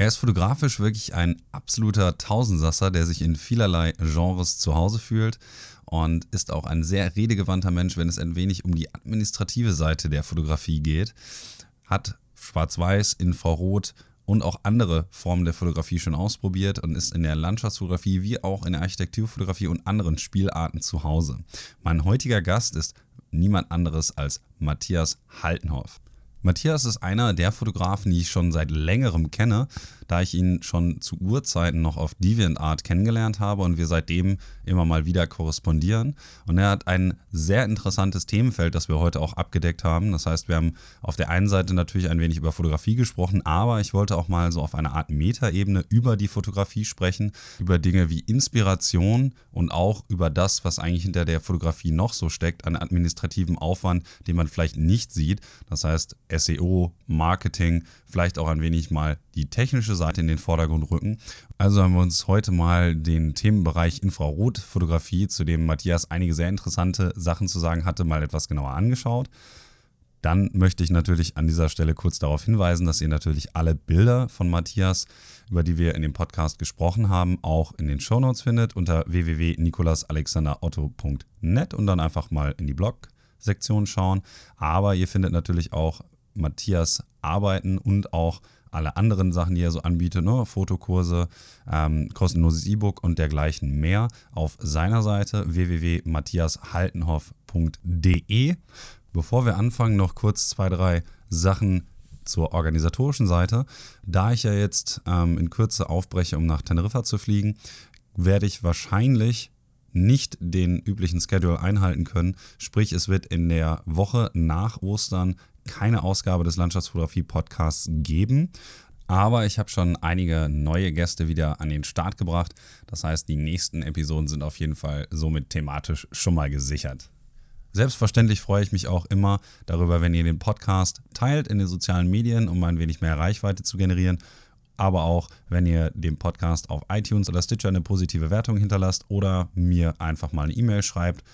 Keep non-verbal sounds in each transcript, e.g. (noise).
Er ist fotografisch wirklich ein absoluter Tausendsasser, der sich in vielerlei Genres zu Hause fühlt und ist auch ein sehr redegewandter Mensch, wenn es ein wenig um die administrative Seite der Fotografie geht. Hat Schwarz-Weiß, Infrarot und auch andere Formen der Fotografie schon ausprobiert und ist in der Landschaftsfotografie wie auch in der Architekturfotografie und anderen Spielarten zu Hause. Mein heutiger Gast ist niemand anderes als Matthias Haltenhoff. Matthias ist einer der Fotografen, die ich schon seit längerem kenne, da ich ihn schon zu Urzeiten noch auf DeviantArt kennengelernt habe und wir seitdem immer mal wieder korrespondieren. Und er hat ein sehr interessantes Themenfeld, das wir heute auch abgedeckt haben. Das heißt, wir haben auf der einen Seite natürlich ein wenig über Fotografie gesprochen, aber ich wollte auch mal so auf einer Art Metaebene über die Fotografie sprechen, über Dinge wie Inspiration und auch über das, was eigentlich hinter der Fotografie noch so steckt, an administrativem Aufwand, den man vielleicht nicht sieht. Das heißt, SEO, Marketing, vielleicht auch ein wenig mal die technische Seite in den Vordergrund rücken. Also haben wir uns heute mal den Themenbereich Infrarotfotografie, zu dem Matthias einige sehr interessante Sachen zu sagen hatte, mal etwas genauer angeschaut. Dann möchte ich natürlich an dieser Stelle kurz darauf hinweisen, dass ihr natürlich alle Bilder von Matthias, über die wir in dem Podcast gesprochen haben, auch in den Shownotes findet unter www.nikolasalexanderotto.net und dann einfach mal in die Blog-Sektion schauen. Aber ihr findet natürlich auch Matthias Arbeiten und auch alle anderen Sachen, die er so anbietet, ne? Fotokurse, ähm, kostenloses E-Book und dergleichen mehr auf seiner Seite www.matthiashaltenhoff.de. Bevor wir anfangen, noch kurz zwei, drei Sachen zur organisatorischen Seite. Da ich ja jetzt ähm, in Kürze aufbreche, um nach Teneriffa zu fliegen, werde ich wahrscheinlich nicht den üblichen Schedule einhalten können. Sprich, es wird in der Woche nach Ostern keine Ausgabe des Landschaftsfotografie-Podcasts geben. Aber ich habe schon einige neue Gäste wieder an den Start gebracht. Das heißt, die nächsten Episoden sind auf jeden Fall somit thematisch schon mal gesichert. Selbstverständlich freue ich mich auch immer darüber, wenn ihr den Podcast teilt in den sozialen Medien, um ein wenig mehr Reichweite zu generieren. Aber auch, wenn ihr dem Podcast auf iTunes oder Stitcher eine positive Wertung hinterlasst oder mir einfach mal eine E-Mail schreibt.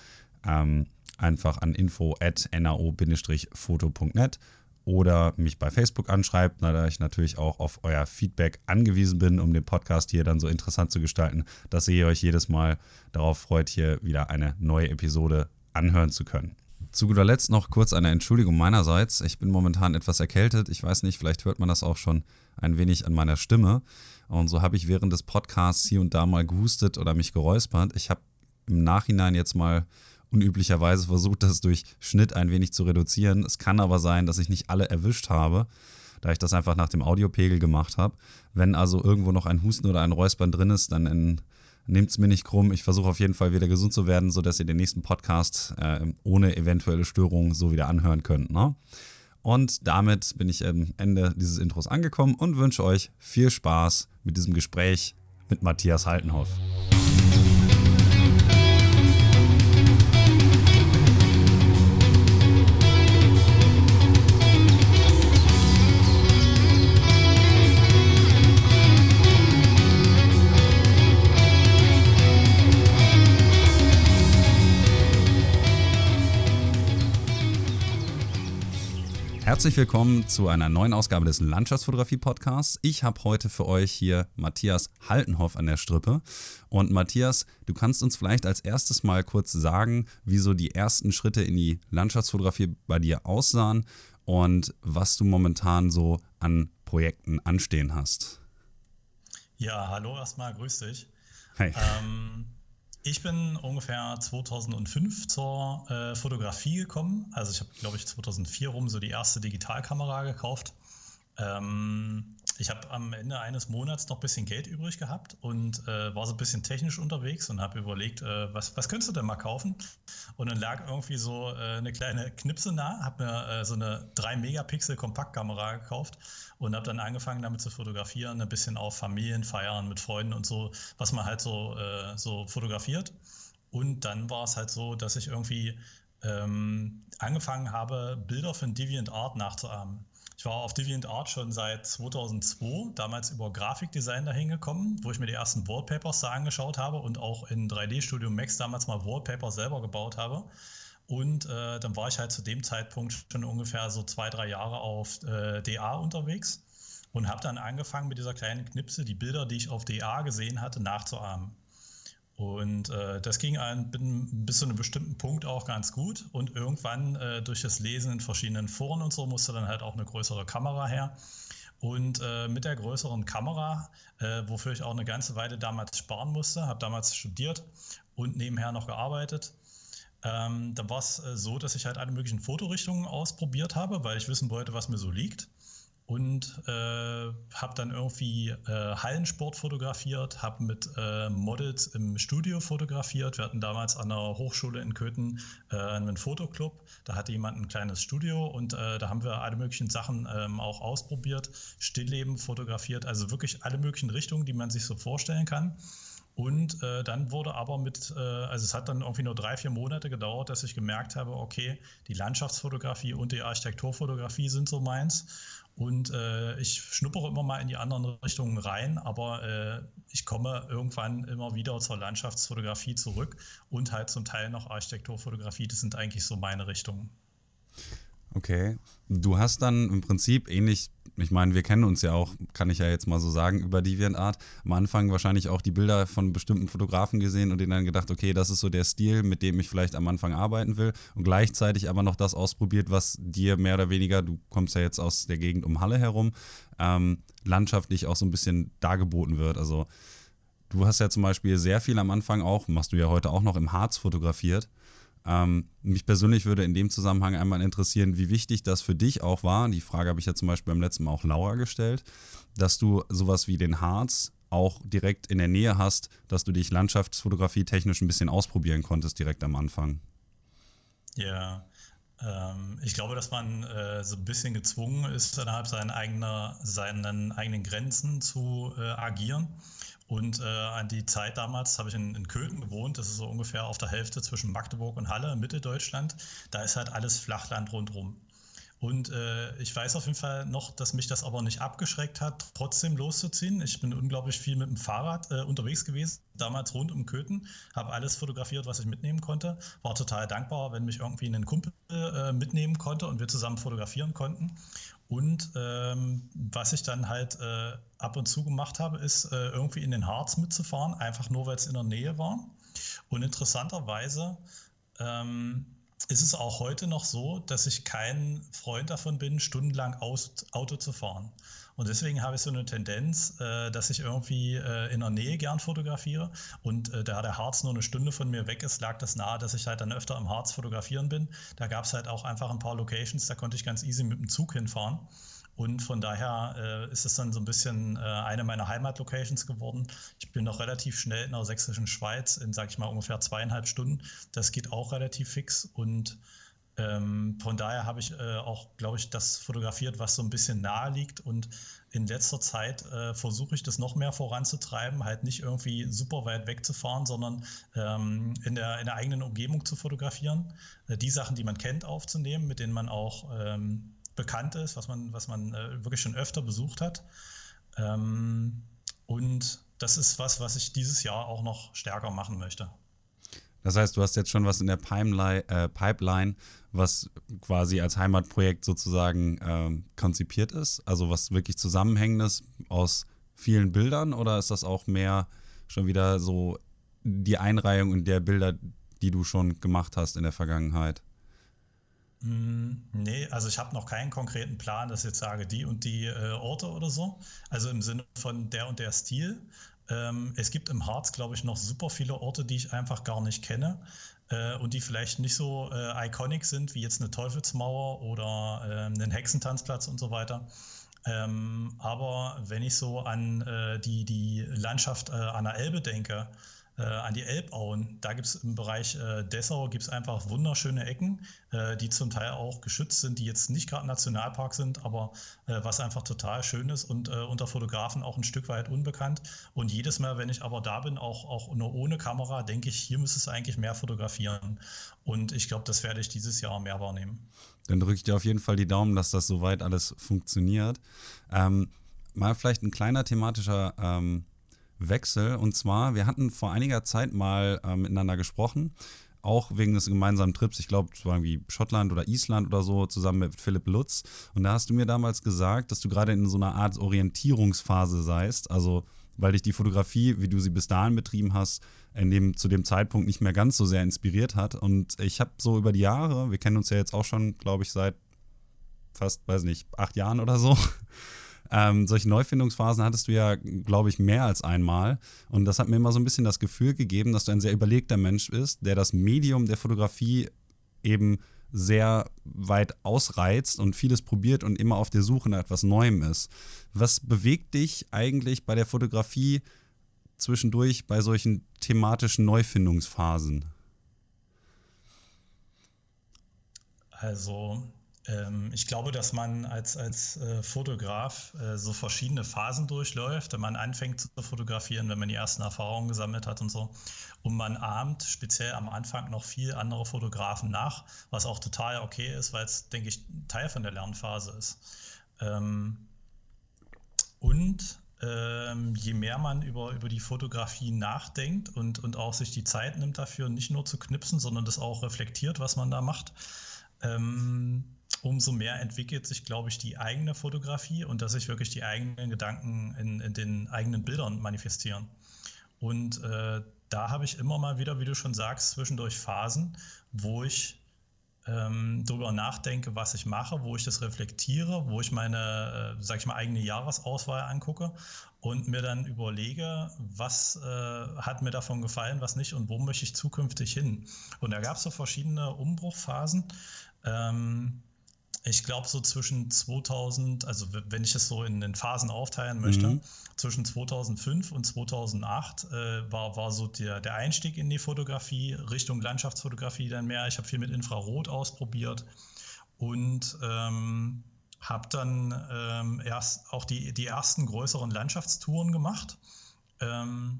Ähm, einfach an info.nao-foto.net oder mich bei Facebook anschreibt, da ich natürlich auch auf euer Feedback angewiesen bin, um den Podcast hier dann so interessant zu gestalten, dass ihr euch jedes Mal darauf freut, hier wieder eine neue Episode anhören zu können. Zu guter Letzt noch kurz eine Entschuldigung meinerseits. Ich bin momentan etwas erkältet. Ich weiß nicht, vielleicht hört man das auch schon ein wenig an meiner Stimme. Und so habe ich während des Podcasts hier und da mal gehustet oder mich geräuspert. Ich habe im Nachhinein jetzt mal unüblicherweise versucht, das durch Schnitt ein wenig zu reduzieren. Es kann aber sein, dass ich nicht alle erwischt habe, da ich das einfach nach dem Audiopegel gemacht habe. Wenn also irgendwo noch ein Husten oder ein Räuspern drin ist, dann nehmt es mir nicht krumm. Ich versuche auf jeden Fall wieder gesund zu werden, sodass ihr den nächsten Podcast äh, ohne eventuelle Störungen so wieder anhören könnt. Ne? Und damit bin ich am Ende dieses Intros angekommen und wünsche euch viel Spaß mit diesem Gespräch mit Matthias Haltenhoff. Herzlich willkommen zu einer neuen Ausgabe des Landschaftsfotografie-Podcasts. Ich habe heute für euch hier Matthias Haltenhoff an der Strippe. Und Matthias, du kannst uns vielleicht als erstes mal kurz sagen, wie so die ersten Schritte in die Landschaftsfotografie bei dir aussahen und was du momentan so an Projekten anstehen hast. Ja, hallo erstmal, grüß dich. Hi. Ähm, ich bin ungefähr 2005 zur äh, Fotografie gekommen. Also ich habe, glaube ich, 2004 rum so die erste Digitalkamera gekauft. Ähm, ich habe am Ende eines Monats noch ein bisschen Geld übrig gehabt und äh, war so ein bisschen technisch unterwegs und habe überlegt, äh, was, was könntest du denn mal kaufen? Und dann lag irgendwie so äh, eine kleine Knipse nah, habe mir äh, so eine 3-Megapixel-Kompaktkamera gekauft und habe dann angefangen damit zu fotografieren, ein bisschen auf Familienfeiern mit Freunden und so, was man halt so, äh, so fotografiert. Und dann war es halt so, dass ich irgendwie ähm, angefangen habe, Bilder von DeviantArt nachzuahmen. Ich war auf DeviantArt schon seit 2002, damals über Grafikdesign dahin gekommen, wo ich mir die ersten Wallpapers da angeschaut habe und auch in 3D Studio Max damals mal Wallpaper selber gebaut habe. Und äh, dann war ich halt zu dem Zeitpunkt schon ungefähr so zwei, drei Jahre auf äh, DA unterwegs und habe dann angefangen mit dieser kleinen Knipse, die Bilder, die ich auf DA gesehen hatte, nachzuahmen. Und äh, das ging ein, bis zu einem bestimmten Punkt auch ganz gut. Und irgendwann äh, durch das Lesen in verschiedenen Foren und so musste dann halt auch eine größere Kamera her. Und äh, mit der größeren Kamera, äh, wofür ich auch eine ganze Weile damals sparen musste, habe damals studiert und nebenher noch gearbeitet. Ähm, da war es äh, so, dass ich halt alle möglichen Fotorichtungen ausprobiert habe, weil ich wissen wollte, was mir so liegt und äh, habe dann irgendwie äh, Hallensport fotografiert, habe mit äh, Models im Studio fotografiert. Wir hatten damals an der Hochschule in Köthen äh, einen Fotoclub. Da hatte jemand ein kleines Studio und äh, da haben wir alle möglichen Sachen ähm, auch ausprobiert, Stillleben fotografiert, also wirklich alle möglichen Richtungen, die man sich so vorstellen kann. Und äh, dann wurde aber mit, äh, also es hat dann irgendwie nur drei, vier Monate gedauert, dass ich gemerkt habe, okay, die Landschaftsfotografie und die Architekturfotografie sind so meins. Und äh, ich schnuppere immer mal in die anderen Richtungen rein, aber äh, ich komme irgendwann immer wieder zur Landschaftsfotografie zurück und halt zum Teil noch Architekturfotografie. Das sind eigentlich so meine Richtungen. Okay. Du hast dann im Prinzip ähnlich, ich meine, wir kennen uns ja auch, kann ich ja jetzt mal so sagen, über DeviantArt. Am Anfang wahrscheinlich auch die Bilder von bestimmten Fotografen gesehen und denen dann gedacht, okay, das ist so der Stil, mit dem ich vielleicht am Anfang arbeiten will. Und gleichzeitig aber noch das ausprobiert, was dir mehr oder weniger, du kommst ja jetzt aus der Gegend um Halle herum, ähm, landschaftlich auch so ein bisschen dargeboten wird. Also du hast ja zum Beispiel sehr viel am Anfang auch, machst du ja heute auch noch im Harz fotografiert. Ähm, mich persönlich würde in dem Zusammenhang einmal interessieren, wie wichtig das für dich auch war. Die Frage habe ich ja zum Beispiel beim letzten Mal auch Laura gestellt, dass du sowas wie den Harz auch direkt in der Nähe hast, dass du dich Landschaftsfotografie technisch ein bisschen ausprobieren konntest direkt am Anfang. Ja, ähm, ich glaube, dass man äh, so ein bisschen gezwungen ist, innerhalb seiner eigener, seinen eigenen Grenzen zu äh, agieren. Und äh, an die Zeit damals habe ich in, in Köthen gewohnt. Das ist so ungefähr auf der Hälfte zwischen Magdeburg und Halle, Mitteldeutschland. Da ist halt alles Flachland rundherum. Und äh, ich weiß auf jeden Fall noch, dass mich das aber nicht abgeschreckt hat, trotzdem loszuziehen. Ich bin unglaublich viel mit dem Fahrrad äh, unterwegs gewesen, damals rund um Köthen, habe alles fotografiert, was ich mitnehmen konnte. War total dankbar, wenn mich irgendwie ein Kumpel äh, mitnehmen konnte und wir zusammen fotografieren konnten. Und ähm, was ich dann halt äh, ab und zu gemacht habe, ist äh, irgendwie in den Harz mitzufahren, einfach nur weil es in der Nähe war. Und interessanterweise ähm, ist es auch heute noch so, dass ich kein Freund davon bin, stundenlang Auto zu fahren. Und deswegen habe ich so eine Tendenz, äh, dass ich irgendwie äh, in der Nähe gern fotografiere. Und äh, da der Harz nur eine Stunde von mir weg ist, lag das nahe, dass ich halt dann öfter im Harz fotografieren bin. Da gab es halt auch einfach ein paar Locations, da konnte ich ganz easy mit dem Zug hinfahren. Und von daher äh, ist es dann so ein bisschen äh, eine meiner Heimatlocations geworden. Ich bin noch relativ schnell in der sächsischen Schweiz in, sag ich mal, ungefähr zweieinhalb Stunden. Das geht auch relativ fix und ähm, von daher habe ich äh, auch, glaube ich, das fotografiert, was so ein bisschen nahe liegt. Und in letzter Zeit äh, versuche ich das noch mehr voranzutreiben, halt nicht irgendwie super weit wegzufahren, sondern ähm, in, der, in der eigenen Umgebung zu fotografieren. Äh, die Sachen, die man kennt, aufzunehmen, mit denen man auch ähm, bekannt ist, was man, was man äh, wirklich schon öfter besucht hat. Ähm, und das ist was, was ich dieses Jahr auch noch stärker machen möchte. Das heißt, du hast jetzt schon was in der Pipeline, äh, Pipeline was quasi als Heimatprojekt sozusagen ähm, konzipiert ist? Also was wirklich Zusammenhängendes aus vielen Bildern oder ist das auch mehr schon wieder so die Einreihung in der Bilder, die du schon gemacht hast in der Vergangenheit? Mm, nee, also ich habe noch keinen konkreten Plan, dass ich jetzt sage, die und die äh, Orte oder so. Also im Sinne von der und der Stil. Ähm, es gibt im Harz, glaube ich, noch super viele Orte, die ich einfach gar nicht kenne äh, und die vielleicht nicht so äh, iconic sind wie jetzt eine Teufelsmauer oder äh, einen Hexentanzplatz und so weiter. Ähm, aber wenn ich so an äh, die, die Landschaft äh, an der Elbe denke, äh, an die Elbauen. Da gibt es im Bereich äh, Dessau gibt's einfach wunderschöne Ecken, äh, die zum Teil auch geschützt sind, die jetzt nicht gerade Nationalpark sind, aber äh, was einfach total schön ist und äh, unter Fotografen auch ein Stück weit unbekannt. Und jedes Mal, wenn ich aber da bin, auch, auch nur ohne Kamera, denke ich, hier müsste es eigentlich mehr fotografieren. Und ich glaube, das werde ich dieses Jahr mehr wahrnehmen. Dann drücke ich dir auf jeden Fall die Daumen, dass das soweit alles funktioniert. Ähm, mal vielleicht ein kleiner thematischer ähm Wechsel. Und zwar, wir hatten vor einiger Zeit mal äh, miteinander gesprochen auch wegen des gemeinsamen Trips, ich glaube, es war irgendwie Schottland oder Island oder so, zusammen mit Philipp Lutz. Und da hast du mir damals gesagt, dass du gerade in so einer Art Orientierungsphase seist. Also, weil dich die Fotografie, wie du sie bis dahin betrieben hast, in dem, zu dem Zeitpunkt nicht mehr ganz so sehr inspiriert hat. Und ich habe so über die Jahre, wir kennen uns ja jetzt auch schon, glaube ich, seit fast, weiß nicht, acht Jahren oder so. Ähm, solche Neufindungsphasen hattest du ja, glaube ich, mehr als einmal. Und das hat mir immer so ein bisschen das Gefühl gegeben, dass du ein sehr überlegter Mensch bist, der das Medium der Fotografie eben sehr weit ausreizt und vieles probiert und immer auf der Suche nach etwas Neuem ist. Was bewegt dich eigentlich bei der Fotografie zwischendurch bei solchen thematischen Neufindungsphasen? Also ich glaube, dass man als, als äh, Fotograf äh, so verschiedene Phasen durchläuft, wenn man anfängt zu fotografieren, wenn man die ersten Erfahrungen gesammelt hat und so. Und man ahmt speziell am Anfang noch viel andere Fotografen nach, was auch total okay ist, weil es, denke ich, Teil von der Lernphase ist. Ähm, und ähm, je mehr man über, über die Fotografie nachdenkt und, und auch sich die Zeit nimmt dafür, nicht nur zu knipsen, sondern das auch reflektiert, was man da macht, ähm, umso mehr entwickelt sich, glaube ich, die eigene Fotografie und dass sich wirklich die eigenen Gedanken in, in den eigenen Bildern manifestieren. Und äh, da habe ich immer mal wieder, wie du schon sagst, zwischendurch Phasen, wo ich ähm, darüber nachdenke, was ich mache, wo ich das reflektiere, wo ich meine, äh, sag ich mal, eigene Jahresauswahl angucke und mir dann überlege, was äh, hat mir davon gefallen, was nicht und wo möchte ich zukünftig hin. Und da gab es so verschiedene Umbruchphasen. Ähm, ich glaube, so zwischen 2000, also wenn ich es so in den Phasen aufteilen möchte, mhm. zwischen 2005 und 2008 äh, war, war so der, der Einstieg in die Fotografie, Richtung Landschaftsfotografie dann mehr. Ich habe viel mit Infrarot ausprobiert und ähm, habe dann ähm, erst auch die, die ersten größeren Landschaftstouren gemacht. Ähm,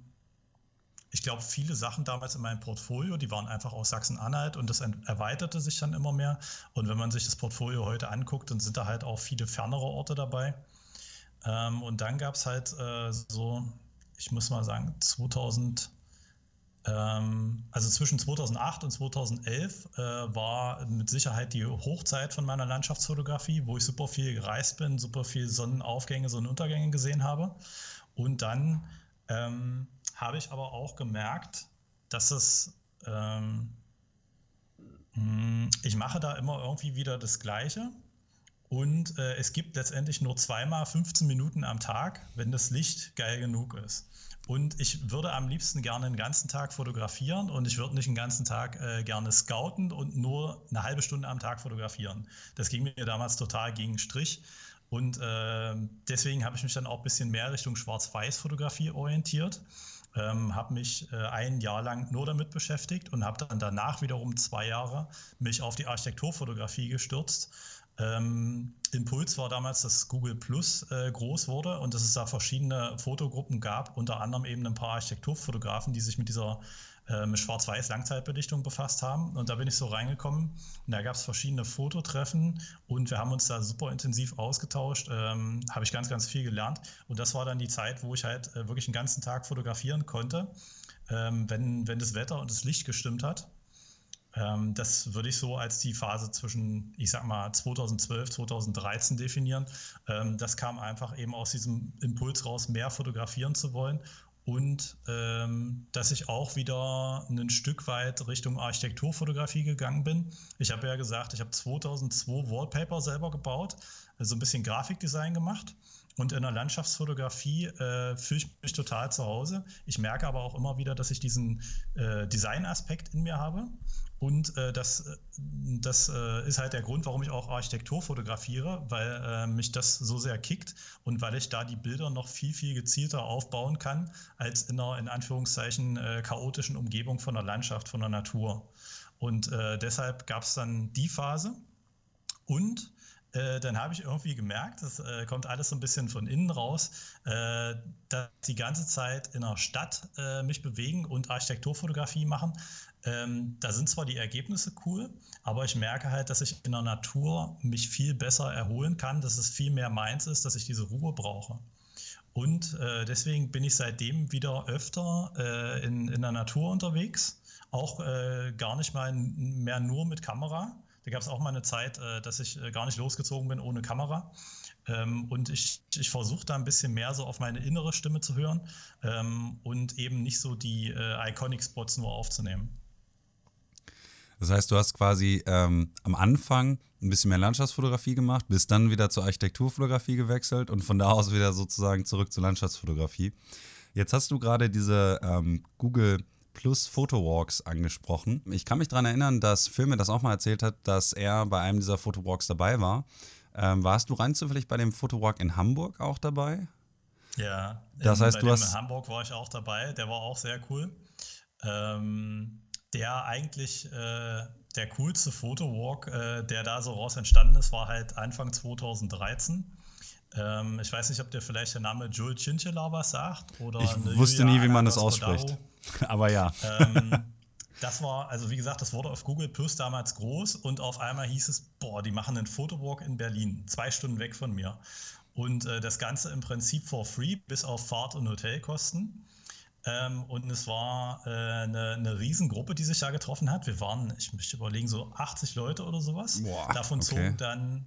ich glaube, viele Sachen damals in meinem Portfolio, die waren einfach aus Sachsen-Anhalt und das erweiterte sich dann immer mehr. Und wenn man sich das Portfolio heute anguckt, dann sind da halt auch viele fernere Orte dabei. Ähm, und dann gab es halt äh, so, ich muss mal sagen, 2000, ähm, also zwischen 2008 und 2011 äh, war mit Sicherheit die Hochzeit von meiner Landschaftsfotografie, wo ich super viel gereist bin, super viel Sonnenaufgänge, Sonnenuntergänge gesehen habe. Und dann ähm, habe ich aber auch gemerkt, dass es, ähm, hm, ich mache da immer irgendwie wieder das Gleiche. Und äh, es gibt letztendlich nur zweimal 15 Minuten am Tag, wenn das Licht geil genug ist. Und ich würde am liebsten gerne den ganzen Tag fotografieren und ich würde nicht den ganzen Tag äh, gerne scouten und nur eine halbe Stunde am Tag fotografieren. Das ging mir damals total gegen Strich. Und äh, deswegen habe ich mich dann auch ein bisschen mehr Richtung Schwarz-Weiß-Fotografie orientiert ähm, habe mich äh, ein Jahr lang nur damit beschäftigt und habe dann danach wiederum zwei Jahre mich auf die Architekturfotografie gestürzt. Ähm, Impuls war damals, dass Google Plus äh, groß wurde und dass es da verschiedene Fotogruppen gab, unter anderem eben ein paar Architekturfotografen, die sich mit dieser mit Schwarz-Weiß-Langzeitbelichtung befasst haben. Und da bin ich so reingekommen. Und da gab es verschiedene Fototreffen und wir haben uns da super intensiv ausgetauscht. Ähm, Habe ich ganz, ganz viel gelernt. Und das war dann die Zeit, wo ich halt äh, wirklich den ganzen Tag fotografieren konnte, ähm, wenn, wenn das Wetter und das Licht gestimmt hat. Ähm, das würde ich so als die Phase zwischen, ich sag mal, 2012, 2013 definieren. Ähm, das kam einfach eben aus diesem Impuls raus, mehr fotografieren zu wollen und ähm, dass ich auch wieder ein Stück weit Richtung Architekturfotografie gegangen bin. Ich habe ja gesagt, ich habe 2002 Wallpaper selber gebaut, also ein bisschen Grafikdesign gemacht. Und in der Landschaftsfotografie äh, fühle ich mich total zu Hause. Ich merke aber auch immer wieder, dass ich diesen äh, Design-Aspekt in mir habe. Und äh, das, äh, das äh, ist halt der Grund, warum ich auch Architektur fotografiere, weil äh, mich das so sehr kickt und weil ich da die Bilder noch viel, viel gezielter aufbauen kann, als in einer, in Anführungszeichen, äh, chaotischen Umgebung von der Landschaft, von der Natur. Und äh, deshalb gab es dann die Phase. Und dann habe ich irgendwie gemerkt, das kommt alles so ein bisschen von innen raus, dass die ganze Zeit in der Stadt mich bewegen und Architekturfotografie machen, ähm, da sind zwar die Ergebnisse cool, aber ich merke halt, dass ich in der Natur mich viel besser erholen kann, dass es viel mehr meins ist, dass ich diese Ruhe brauche. Und äh, deswegen bin ich seitdem wieder öfter äh, in, in der Natur unterwegs, auch äh, gar nicht mal mehr nur mit Kamera. Da gab es auch mal eine Zeit, äh, dass ich äh, gar nicht losgezogen bin ohne Kamera. Ähm, und ich, ich versuche da ein bisschen mehr so auf meine innere Stimme zu hören ähm, und eben nicht so die äh, Iconic-Spots nur aufzunehmen. Das heißt, du hast quasi ähm, am Anfang ein bisschen mehr Landschaftsfotografie gemacht, bist dann wieder zur Architekturfotografie gewechselt und von da aus wieder sozusagen zurück zur Landschaftsfotografie. Jetzt hast du gerade diese ähm, Google Plus Photowalks angesprochen. Ich kann mich daran erinnern, dass Phil mir das auch mal erzählt hat, dass er bei einem dieser Photowalks dabei war. Ähm, warst du rein zufällig bei dem Photowalk in Hamburg auch dabei? Ja, das in, heißt, du hast. In Hamburg war ich auch dabei, der war auch sehr cool. Ähm, der eigentlich äh, der coolste Photowalk, äh, der da so raus entstanden ist, war halt Anfang 2013. Ähm, ich weiß nicht, ob dir vielleicht der Name Joel Chinchilla was sagt. Oder ich wusste nie, wie man das ausspricht. (laughs) Aber ja. Ähm, (laughs) das war, also wie gesagt, das wurde auf Google Plus damals groß und auf einmal hieß es, boah, die machen einen Fotowalk in Berlin, zwei Stunden weg von mir. Und äh, das Ganze im Prinzip for free, bis auf Fahrt- und Hotelkosten. Ähm, und es war äh, eine, eine Riesengruppe, die sich da getroffen hat. Wir waren, ich möchte überlegen, so 80 Leute oder sowas. Boah, Davon okay. zogen dann,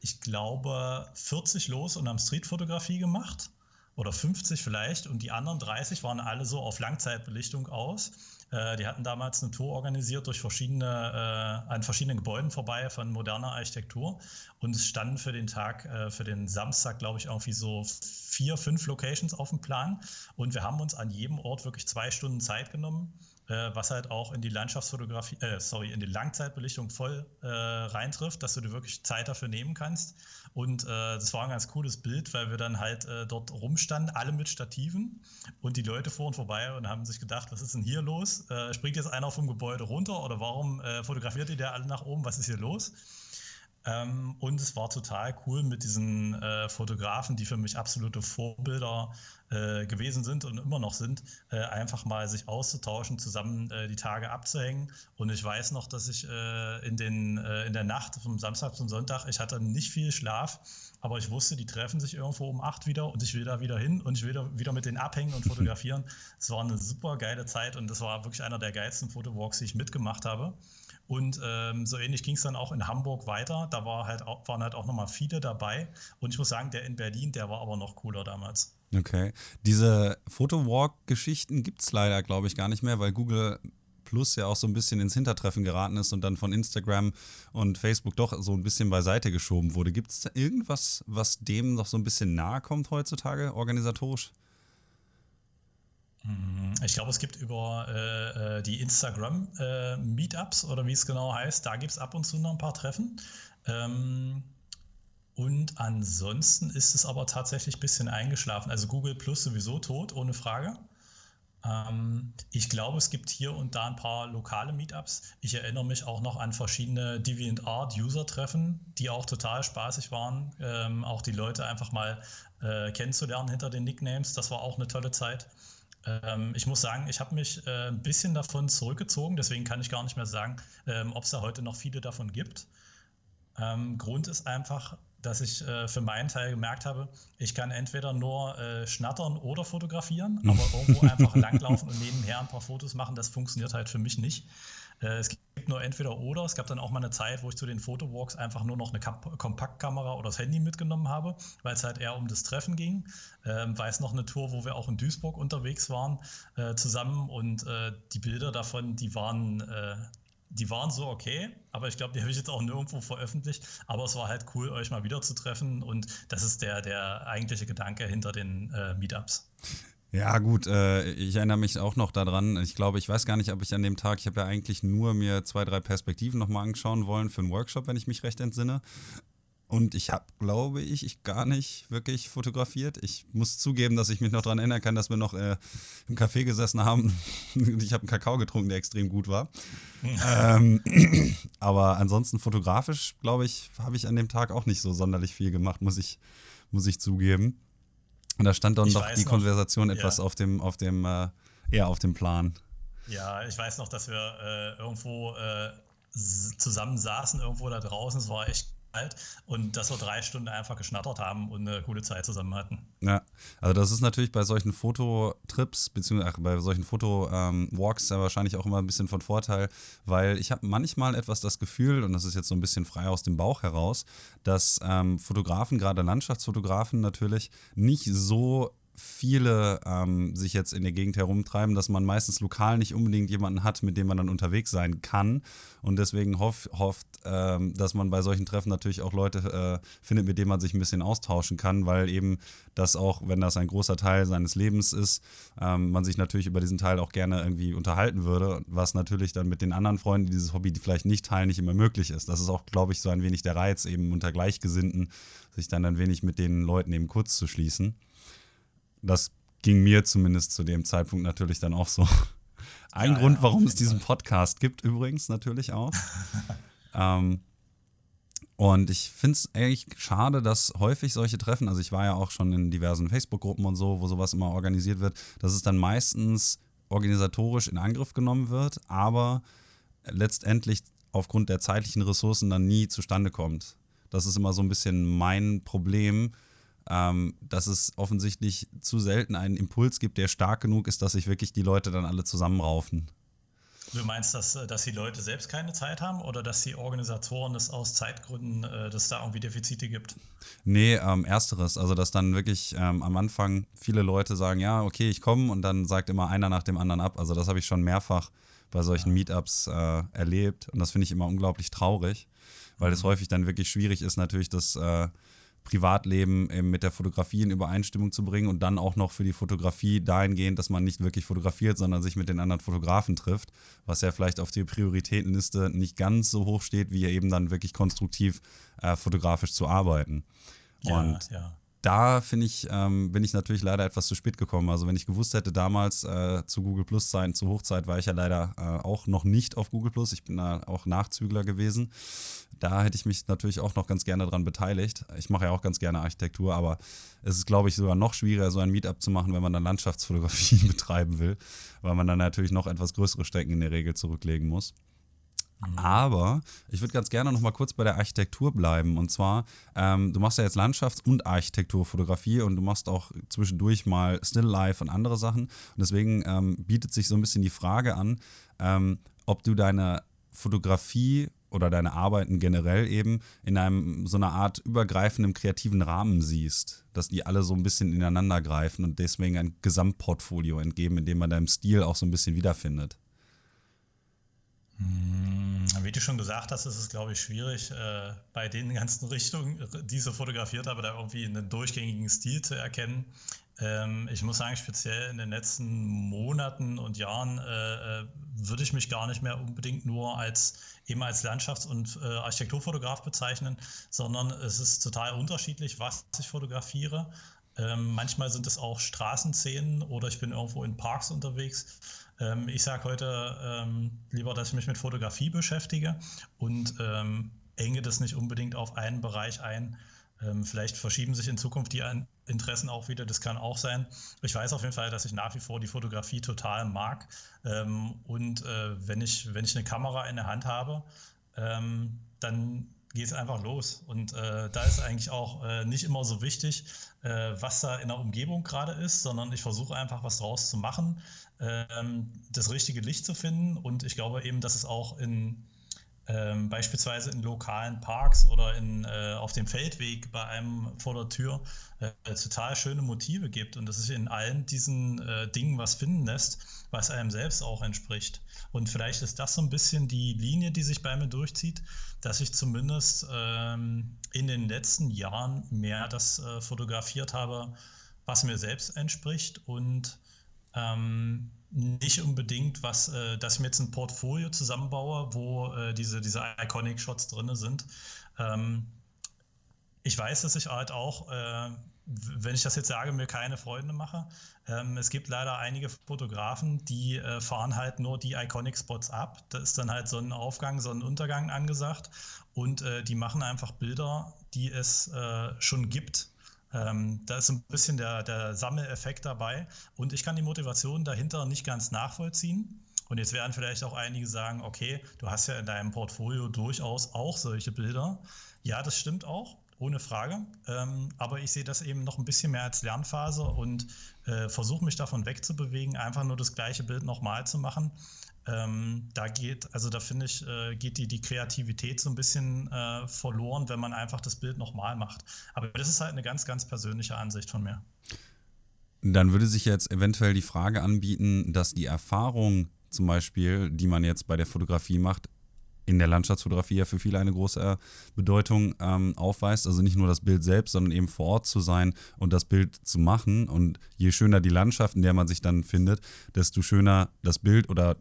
ich glaube, 40 los und haben Streetfotografie gemacht. Oder 50 vielleicht. Und die anderen 30 waren alle so auf Langzeitbelichtung aus. Äh, die hatten damals eine Tour organisiert durch verschiedene, äh, an verschiedenen Gebäuden vorbei von moderner Architektur. Und es standen für den Tag, äh, für den Samstag, glaube ich, irgendwie so vier, fünf Locations auf dem Plan. Und wir haben uns an jedem Ort wirklich zwei Stunden Zeit genommen was halt auch in die Landschaftsfotografie, äh, sorry, in die Langzeitbelichtung voll äh, reintrifft, dass du dir wirklich Zeit dafür nehmen kannst. Und äh, das war ein ganz cooles Bild, weil wir dann halt äh, dort rumstanden, alle mit Stativen und die Leute fuhren vorbei und haben sich gedacht, was ist denn hier los? Äh, springt jetzt einer vom Gebäude runter oder warum fotografiert ihr der alle nach oben? Was ist hier los? Ähm, und es war total cool mit diesen äh, Fotografen, die für mich absolute Vorbilder äh, gewesen sind und immer noch sind, äh, einfach mal sich auszutauschen, zusammen äh, die Tage abzuhängen. Und ich weiß noch, dass ich äh, in, den, äh, in der Nacht vom Samstag zum Sonntag, ich hatte nicht viel Schlaf, aber ich wusste, die treffen sich irgendwo um acht wieder und ich will da wieder hin und ich will da wieder mit denen abhängen und (laughs) fotografieren. Es war eine super geile Zeit und das war wirklich einer der geilsten Fotowalks, die ich mitgemacht habe. Und ähm, so ähnlich ging es dann auch in Hamburg weiter. Da war halt auch, waren halt auch nochmal viele dabei. Und ich muss sagen, der in Berlin, der war aber noch cooler damals. Okay. Diese Photowalk-Geschichten gibt es leider, glaube ich, gar nicht mehr, weil Google Plus ja auch so ein bisschen ins Hintertreffen geraten ist und dann von Instagram und Facebook doch so ein bisschen beiseite geschoben wurde. Gibt es da irgendwas, was dem noch so ein bisschen nahe kommt heutzutage, organisatorisch? Mhm. Ich glaube, es gibt über äh, äh, die Instagram-Meetups äh, oder wie es genau heißt, da gibt es ab und zu noch ein paar Treffen. Ähm, und ansonsten ist es aber tatsächlich ein bisschen eingeschlafen. Also Google Plus sowieso tot, ohne Frage. Ähm, ich glaube, es gibt hier und da ein paar lokale Meetups. Ich erinnere mich auch noch an verschiedene DeviantArt User-Treffen, die auch total spaßig waren. Ähm, auch die Leute einfach mal äh, kennenzulernen hinter den Nicknames. Das war auch eine tolle Zeit. Ähm, ich muss sagen, ich habe mich äh, ein bisschen davon zurückgezogen, deswegen kann ich gar nicht mehr sagen, ähm, ob es da heute noch viele davon gibt. Ähm, Grund ist einfach, dass ich äh, für meinen Teil gemerkt habe, ich kann entweder nur äh, schnattern oder fotografieren, aber irgendwo (laughs) einfach langlaufen und nebenher ein paar Fotos machen, das funktioniert halt für mich nicht. Äh, es gibt nur entweder oder. Es gab dann auch mal eine Zeit, wo ich zu den Fotowalks einfach nur noch eine Kompaktkamera oder das Handy mitgenommen habe, weil es halt eher um das Treffen ging. Ähm, weiß noch eine Tour, wo wir auch in Duisburg unterwegs waren äh, zusammen und äh, die Bilder davon, die waren äh, die waren so okay, aber ich glaube, die (laughs) habe ich jetzt auch nirgendwo veröffentlicht. Aber es war halt cool, euch mal wieder zu treffen und das ist der, der eigentliche Gedanke hinter den äh, Meetups. Ja, gut, äh, ich erinnere mich auch noch daran. Ich glaube, ich weiß gar nicht, ob ich an dem Tag, ich habe ja eigentlich nur mir zwei, drei Perspektiven nochmal anschauen wollen für einen Workshop, wenn ich mich recht entsinne. Und ich habe, glaube ich, ich gar nicht wirklich fotografiert. Ich muss zugeben, dass ich mich noch daran erinnern kann, dass wir noch äh, im Café gesessen haben. (laughs) und ich habe einen Kakao getrunken, der extrem gut war. (laughs) ähm, (clears throat) aber ansonsten fotografisch, glaube ich, habe ich an dem Tag auch nicht so sonderlich viel gemacht, muss ich, muss ich zugeben. Und da stand dann ich doch die noch, Konversation etwas ja. auf dem, auf dem, äh, eher auf dem Plan. Ja, ich weiß noch, dass wir äh, irgendwo äh, zusammen saßen, irgendwo da draußen. Es war echt und dass wir drei Stunden einfach geschnattert haben und eine coole Zeit zusammen hatten. Ja, also das ist natürlich bei solchen Fototrips, beziehungsweise bei solchen Fotowalks ähm, wahrscheinlich auch immer ein bisschen von Vorteil, weil ich habe manchmal etwas das Gefühl, und das ist jetzt so ein bisschen frei aus dem Bauch heraus, dass ähm, Fotografen, gerade Landschaftsfotografen natürlich, nicht so viele ähm, sich jetzt in der Gegend herumtreiben, dass man meistens lokal nicht unbedingt jemanden hat, mit dem man dann unterwegs sein kann. Und deswegen hoff, hofft, ähm, dass man bei solchen Treffen natürlich auch Leute äh, findet, mit denen man sich ein bisschen austauschen kann, weil eben das auch, wenn das ein großer Teil seines Lebens ist, ähm, man sich natürlich über diesen Teil auch gerne irgendwie unterhalten würde, was natürlich dann mit den anderen Freunden, die dieses Hobby die vielleicht nicht teilen, nicht immer möglich ist. Das ist auch, glaube ich, so ein wenig der Reiz, eben unter Gleichgesinnten, sich dann ein wenig mit den Leuten eben kurz zu schließen das ging mir zumindest zu dem Zeitpunkt natürlich dann auch so. (laughs) Ein ja, Grund, ja, warum es diesen Podcast gibt, übrigens natürlich auch. (laughs) ähm, und ich finde es eigentlich schade, dass häufig solche Treffen, also ich war ja auch schon in diversen Facebook-Gruppen und so, wo sowas immer organisiert wird, dass es dann meistens organisatorisch in Angriff genommen wird, aber letztendlich aufgrund der zeitlichen Ressourcen dann nie zustande kommt. Das ist immer so ein bisschen mein Problem, ähm, dass es offensichtlich zu selten einen Impuls gibt, der stark genug ist, dass sich wirklich die Leute dann alle zusammenraufen. Du meinst, dass, äh, dass die Leute selbst keine Zeit haben oder dass die Organisatoren es aus Zeitgründen, äh, dass es da irgendwie Defizite gibt? Nee, ähm, ersteres. Also, dass dann wirklich ähm, am Anfang viele Leute sagen, ja, okay, ich komme und dann sagt immer einer nach dem anderen ab. Also, das habe ich schon mehrfach bei solchen ja. Meetups äh, erlebt und das finde ich immer unglaublich traurig, weil mhm. es häufig dann wirklich schwierig ist, natürlich das. Äh, Privatleben mit der Fotografie in Übereinstimmung zu bringen und dann auch noch für die Fotografie dahingehend, dass man nicht wirklich fotografiert, sondern sich mit den anderen Fotografen trifft, was ja vielleicht auf der Prioritätenliste nicht ganz so hoch steht, wie eben dann wirklich konstruktiv äh, fotografisch zu arbeiten. Ja, und ja da finde ich, ähm, bin ich natürlich leider etwas zu spät gekommen. Also wenn ich gewusst hätte, damals äh, zu Google Plus Zeiten, zu Hochzeit war ich ja leider äh, auch noch nicht auf Google Plus. Ich bin da auch Nachzügler gewesen. Da hätte ich mich natürlich auch noch ganz gerne daran beteiligt. Ich mache ja auch ganz gerne Architektur, aber es ist, glaube ich, sogar noch schwieriger, so ein Meetup zu machen, wenn man dann Landschaftsfotografie (laughs) betreiben will, weil man dann natürlich noch etwas größere Strecken in der Regel zurücklegen muss. Mhm. Aber ich würde ganz gerne noch mal kurz bei der Architektur bleiben. Und zwar, ähm, du machst ja jetzt Landschafts- und Architekturfotografie und du machst auch zwischendurch mal Still Life und andere Sachen. Und deswegen ähm, bietet sich so ein bisschen die Frage an, ähm, ob du deine Fotografie oder deine Arbeiten generell eben in einem so einer Art übergreifenden kreativen Rahmen siehst, dass die alle so ein bisschen ineinander greifen und deswegen ein Gesamtportfolio entgeben, in dem man deinem Stil auch so ein bisschen wiederfindet. Hm, wie du schon gesagt hast, ist es, glaube ich, schwierig, äh, bei den ganzen Richtungen, die ich so fotografiert habe, da irgendwie einen durchgängigen Stil zu erkennen. Ähm, ich muss sagen, speziell in den letzten Monaten und Jahren äh, äh würde ich mich gar nicht mehr unbedingt nur als eben als Landschafts- und äh, Architekturfotograf bezeichnen, sondern es ist total unterschiedlich, was ich fotografiere. Ähm, manchmal sind es auch Straßenszenen oder ich bin irgendwo in Parks unterwegs. Ähm, ich sage heute ähm, lieber, dass ich mich mit Fotografie beschäftige und ähm, enge das nicht unbedingt auf einen Bereich ein. Ähm, vielleicht verschieben sich in Zukunft die Interessen auch wieder, das kann auch sein. Ich weiß auf jeden Fall, dass ich nach wie vor die Fotografie total mag. Ähm, und äh, wenn, ich, wenn ich eine Kamera in der Hand habe, ähm, dann geht es einfach los. Und äh, da ist eigentlich auch äh, nicht immer so wichtig, äh, was da in der Umgebung gerade ist, sondern ich versuche einfach was draus zu machen, ähm, das richtige Licht zu finden. Und ich glaube eben, dass es auch in ähm, beispielsweise in lokalen Parks oder in, äh, auf dem Feldweg bei einem vor der Tür äh, total schöne Motive gibt und dass sich in allen diesen äh, Dingen was finden lässt, was einem selbst auch entspricht. Und vielleicht ist das so ein bisschen die Linie, die sich bei mir durchzieht, dass ich zumindest ähm, in den letzten Jahren mehr das äh, fotografiert habe, was mir selbst entspricht und ähm, nicht unbedingt was, äh, dass ich mir jetzt ein Portfolio zusammenbaue, wo äh, diese, diese Iconic Shots drin sind. Ähm, ich weiß, dass ich halt auch, äh, wenn ich das jetzt sage, mir keine Freunde mache. Ähm, es gibt leider einige Fotografen, die äh, fahren halt nur die Iconic Spots ab. Da ist dann halt Sonnenaufgang, Sonnenuntergang angesagt und äh, die machen einfach Bilder, die es äh, schon gibt ähm, da ist ein bisschen der, der Sammeleffekt dabei und ich kann die Motivation dahinter nicht ganz nachvollziehen. Und jetzt werden vielleicht auch einige sagen, okay, du hast ja in deinem Portfolio durchaus auch solche Bilder. Ja, das stimmt auch, ohne Frage. Ähm, aber ich sehe das eben noch ein bisschen mehr als Lernphase und äh, versuche mich davon wegzubewegen, einfach nur das gleiche Bild nochmal zu machen. Ähm, da geht, also da finde ich, äh, geht die, die Kreativität so ein bisschen äh, verloren, wenn man einfach das Bild nochmal macht. Aber das ist halt eine ganz, ganz persönliche Ansicht von mir. Dann würde sich jetzt eventuell die Frage anbieten, dass die Erfahrung zum Beispiel, die man jetzt bei der Fotografie macht, in der Landschaftsfotografie ja für viele eine große äh, Bedeutung ähm, aufweist. Also nicht nur das Bild selbst, sondern eben vor Ort zu sein und das Bild zu machen. Und je schöner die Landschaft, in der man sich dann findet, desto schöner das Bild oder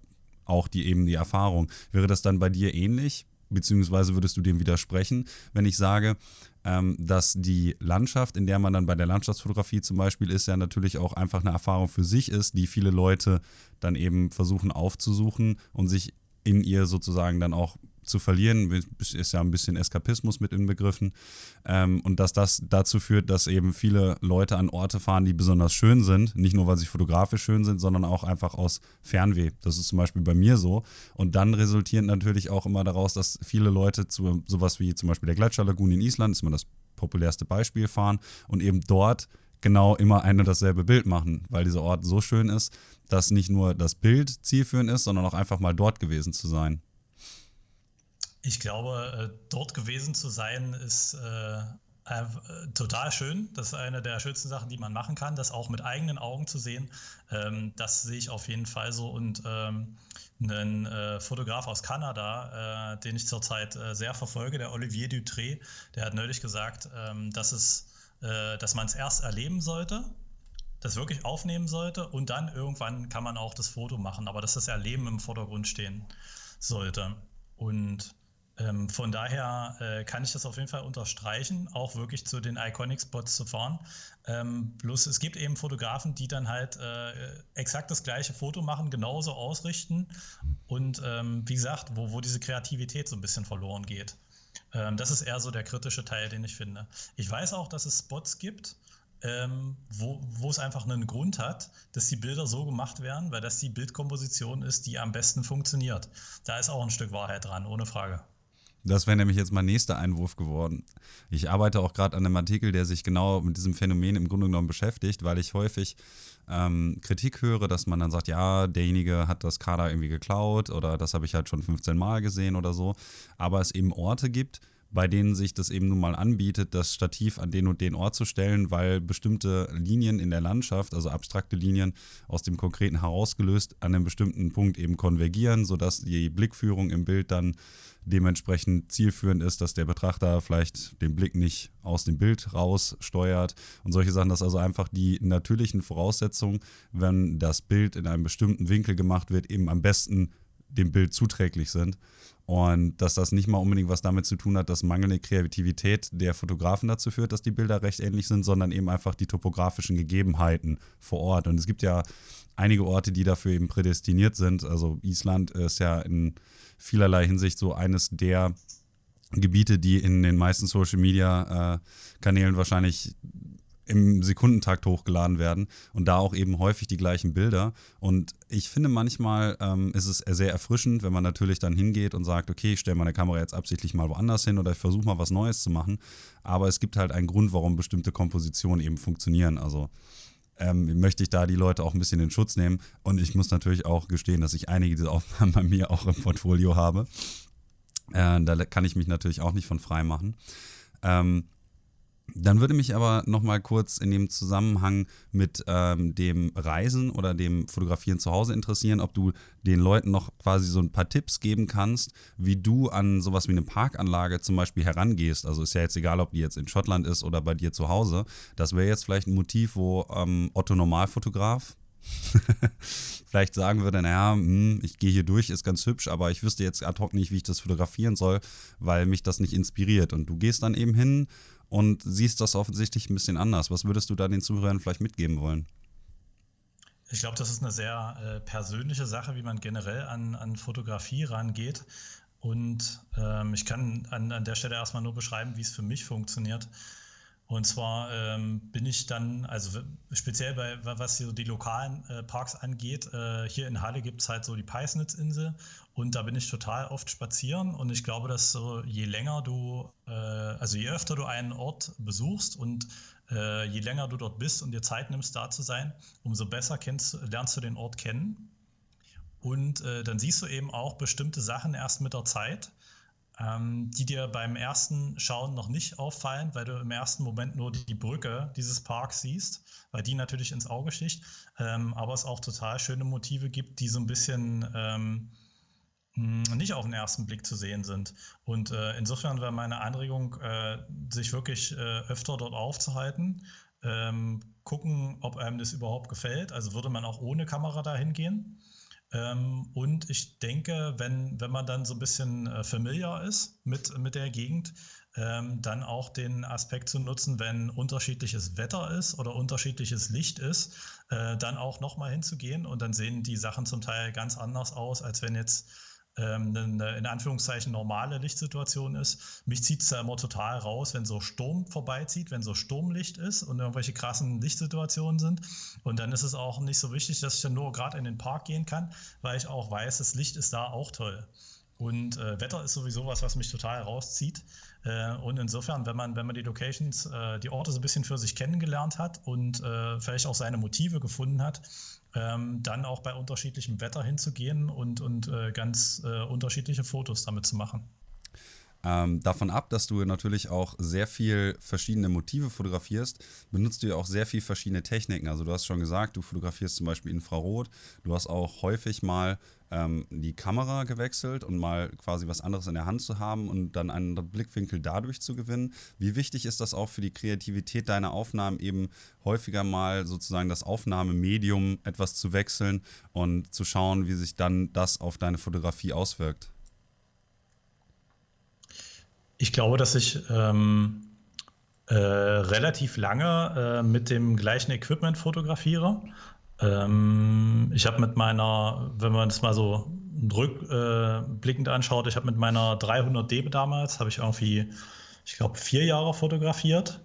auch die eben die Erfahrung. Wäre das dann bei dir ähnlich? Beziehungsweise würdest du dem widersprechen, wenn ich sage, ähm, dass die Landschaft, in der man dann bei der Landschaftsfotografie zum Beispiel ist, ja natürlich auch einfach eine Erfahrung für sich ist, die viele Leute dann eben versuchen aufzusuchen und sich in ihr sozusagen dann auch zu verlieren, ist ja ein bisschen Eskapismus mit inbegriffen. Ähm, und dass das dazu führt, dass eben viele Leute an Orte fahren, die besonders schön sind. Nicht nur, weil sie fotografisch schön sind, sondern auch einfach aus Fernweh. Das ist zum Beispiel bei mir so. Und dann resultiert natürlich auch immer daraus, dass viele Leute zu sowas wie zum Beispiel der Gletscherlagune in Island, ist immer das populärste Beispiel, fahren und eben dort genau immer ein und dasselbe Bild machen, weil dieser Ort so schön ist, dass nicht nur das Bild zielführend ist, sondern auch einfach mal dort gewesen zu sein. Ich glaube, äh, dort gewesen zu sein ist äh, äh, total schön. Das ist eine der schönsten Sachen, die man machen kann, das auch mit eigenen Augen zu sehen. Ähm, das sehe ich auf jeden Fall so. Und ähm, ein äh, Fotograf aus Kanada, äh, den ich zurzeit äh, sehr verfolge, der Olivier Dutré, der hat neulich gesagt, ähm, dass, es, dass man es erst erleben sollte, das wirklich aufnehmen sollte und dann irgendwann kann man auch das Foto machen, aber dass das Erleben im Vordergrund stehen sollte. Und ähm, von daher äh, kann ich das auf jeden Fall unterstreichen, auch wirklich zu den Iconic Spots zu fahren. Ähm, bloß es gibt eben Fotografen, die dann halt äh, exakt das gleiche Foto machen, genauso ausrichten und ähm, wie gesagt, wo, wo diese Kreativität so ein bisschen verloren geht. Ähm, das ist eher so der kritische Teil, den ich finde. Ich weiß auch, dass es Spots gibt, ähm, wo, wo es einfach einen Grund hat, dass die Bilder so gemacht werden, weil das die Bildkomposition ist, die am besten funktioniert. Da ist auch ein Stück Wahrheit dran, ohne Frage. Das wäre nämlich jetzt mein nächster Einwurf geworden. Ich arbeite auch gerade an einem Artikel, der sich genau mit diesem Phänomen im Grunde genommen beschäftigt, weil ich häufig ähm, Kritik höre, dass man dann sagt, ja, derjenige hat das Kader irgendwie geklaut oder das habe ich halt schon 15 Mal gesehen oder so. Aber es eben Orte gibt, bei denen sich das eben nun mal anbietet, das Stativ an den und den Ort zu stellen, weil bestimmte Linien in der Landschaft, also abstrakte Linien aus dem Konkreten herausgelöst, an einem bestimmten Punkt eben konvergieren, sodass die Blickführung im Bild dann dementsprechend zielführend ist, dass der Betrachter vielleicht den Blick nicht aus dem Bild raus steuert und solche Sachen, dass also einfach die natürlichen Voraussetzungen, wenn das Bild in einem bestimmten Winkel gemacht wird, eben am besten dem Bild zuträglich sind. Und dass das nicht mal unbedingt was damit zu tun hat, dass mangelnde Kreativität der Fotografen dazu führt, dass die Bilder recht ähnlich sind, sondern eben einfach die topografischen Gegebenheiten vor Ort. Und es gibt ja einige Orte, die dafür eben prädestiniert sind. Also Island ist ja in vielerlei Hinsicht so eines der Gebiete, die in den meisten Social Media äh, wahrscheinlich im Sekundentakt hochgeladen werden und da auch eben häufig die gleichen Bilder. Und ich finde manchmal ähm, ist es sehr erfrischend, wenn man natürlich dann hingeht und sagt, okay, ich stelle meine Kamera jetzt absichtlich mal woanders hin oder ich versuche mal was Neues zu machen. Aber es gibt halt einen Grund, warum bestimmte Kompositionen eben funktionieren. Also ähm, möchte ich da die Leute auch ein bisschen in Schutz nehmen. Und ich muss natürlich auch gestehen, dass ich einige dieser Aufnahmen (laughs) bei mir auch im Portfolio habe. Äh, da kann ich mich natürlich auch nicht von frei machen. Ähm, dann würde mich aber noch mal kurz in dem Zusammenhang mit ähm, dem Reisen oder dem Fotografieren zu Hause interessieren, ob du den Leuten noch quasi so ein paar Tipps geben kannst, wie du an sowas wie eine Parkanlage zum Beispiel herangehst. Also ist ja jetzt egal, ob die jetzt in Schottland ist oder bei dir zu Hause. Das wäre jetzt vielleicht ein Motiv, wo ähm, Otto Normalfotograf (laughs) vielleicht sagen würde, naja, hm, ich gehe hier durch, ist ganz hübsch, aber ich wüsste jetzt ad hoc nicht, wie ich das fotografieren soll, weil mich das nicht inspiriert. Und du gehst dann eben hin und siehst das offensichtlich ein bisschen anders. Was würdest du da den Zuhörern vielleicht mitgeben wollen? Ich glaube, das ist eine sehr äh, persönliche Sache, wie man generell an, an Fotografie rangeht. Und ähm, ich kann an, an der Stelle erstmal nur beschreiben, wie es für mich funktioniert. Und zwar ähm, bin ich dann, also speziell bei was so die lokalen äh, Parks angeht, äh, hier in Halle gibt es halt so die Peisnitzinsel und da bin ich total oft spazieren. Und ich glaube, dass so je länger du, äh, also je öfter du einen Ort besuchst und äh, je länger du dort bist und dir Zeit nimmst, da zu sein, umso besser kennst, lernst du den Ort kennen. Und äh, dann siehst du eben auch bestimmte Sachen erst mit der Zeit die dir beim ersten Schauen noch nicht auffallen, weil du im ersten Moment nur die Brücke dieses Parks siehst, weil die natürlich ins Auge sticht, ähm, aber es auch total schöne Motive gibt, die so ein bisschen ähm, hm, nicht auf den ersten Blick zu sehen sind. Und äh, insofern wäre meine Anregung, äh, sich wirklich äh, öfter dort aufzuhalten, ähm, gucken, ob einem das überhaupt gefällt. Also würde man auch ohne Kamera dahin gehen. Ähm, und ich denke, wenn, wenn man dann so ein bisschen äh, familiar ist mit, mit der Gegend, ähm, dann auch den Aspekt zu nutzen, wenn unterschiedliches Wetter ist oder unterschiedliches Licht ist, äh, dann auch nochmal hinzugehen. Und dann sehen die Sachen zum Teil ganz anders aus, als wenn jetzt ähm, eine in Anführungszeichen normale Lichtsituation ist. Mich zieht es da immer total raus, wenn so Sturm vorbeizieht, wenn so Sturmlicht ist und irgendwelche krassen Lichtsituationen sind. Und dann ist es auch nicht so wichtig, dass ich dann nur gerade in den Park gehen kann, weil ich auch weiß, das Licht ist da auch toll. Und äh, Wetter ist sowieso was, was mich total rauszieht. Äh, und insofern, wenn man, wenn man die Locations, äh, die Orte so ein bisschen für sich kennengelernt hat und äh, vielleicht auch seine Motive gefunden hat, ähm, dann auch bei unterschiedlichem Wetter hinzugehen und, und äh, ganz äh, unterschiedliche Fotos damit zu machen. Ähm, davon ab, dass du natürlich auch sehr viel verschiedene Motive fotografierst, benutzt du ja auch sehr viel verschiedene Techniken. Also du hast schon gesagt, du fotografierst zum Beispiel Infrarot. Du hast auch häufig mal ähm, die Kamera gewechselt und mal quasi was anderes in der Hand zu haben und dann einen Blickwinkel dadurch zu gewinnen. Wie wichtig ist das auch für die Kreativität deiner Aufnahmen, eben häufiger mal sozusagen das Aufnahmemedium etwas zu wechseln und zu schauen, wie sich dann das auf deine Fotografie auswirkt? Ich glaube, dass ich ähm, äh, relativ lange äh, mit dem gleichen Equipment fotografiere. Ähm, ich habe mit meiner, wenn man das mal so rückblickend äh, anschaut, ich habe mit meiner 300D damals, habe ich irgendwie, ich glaube, vier Jahre fotografiert.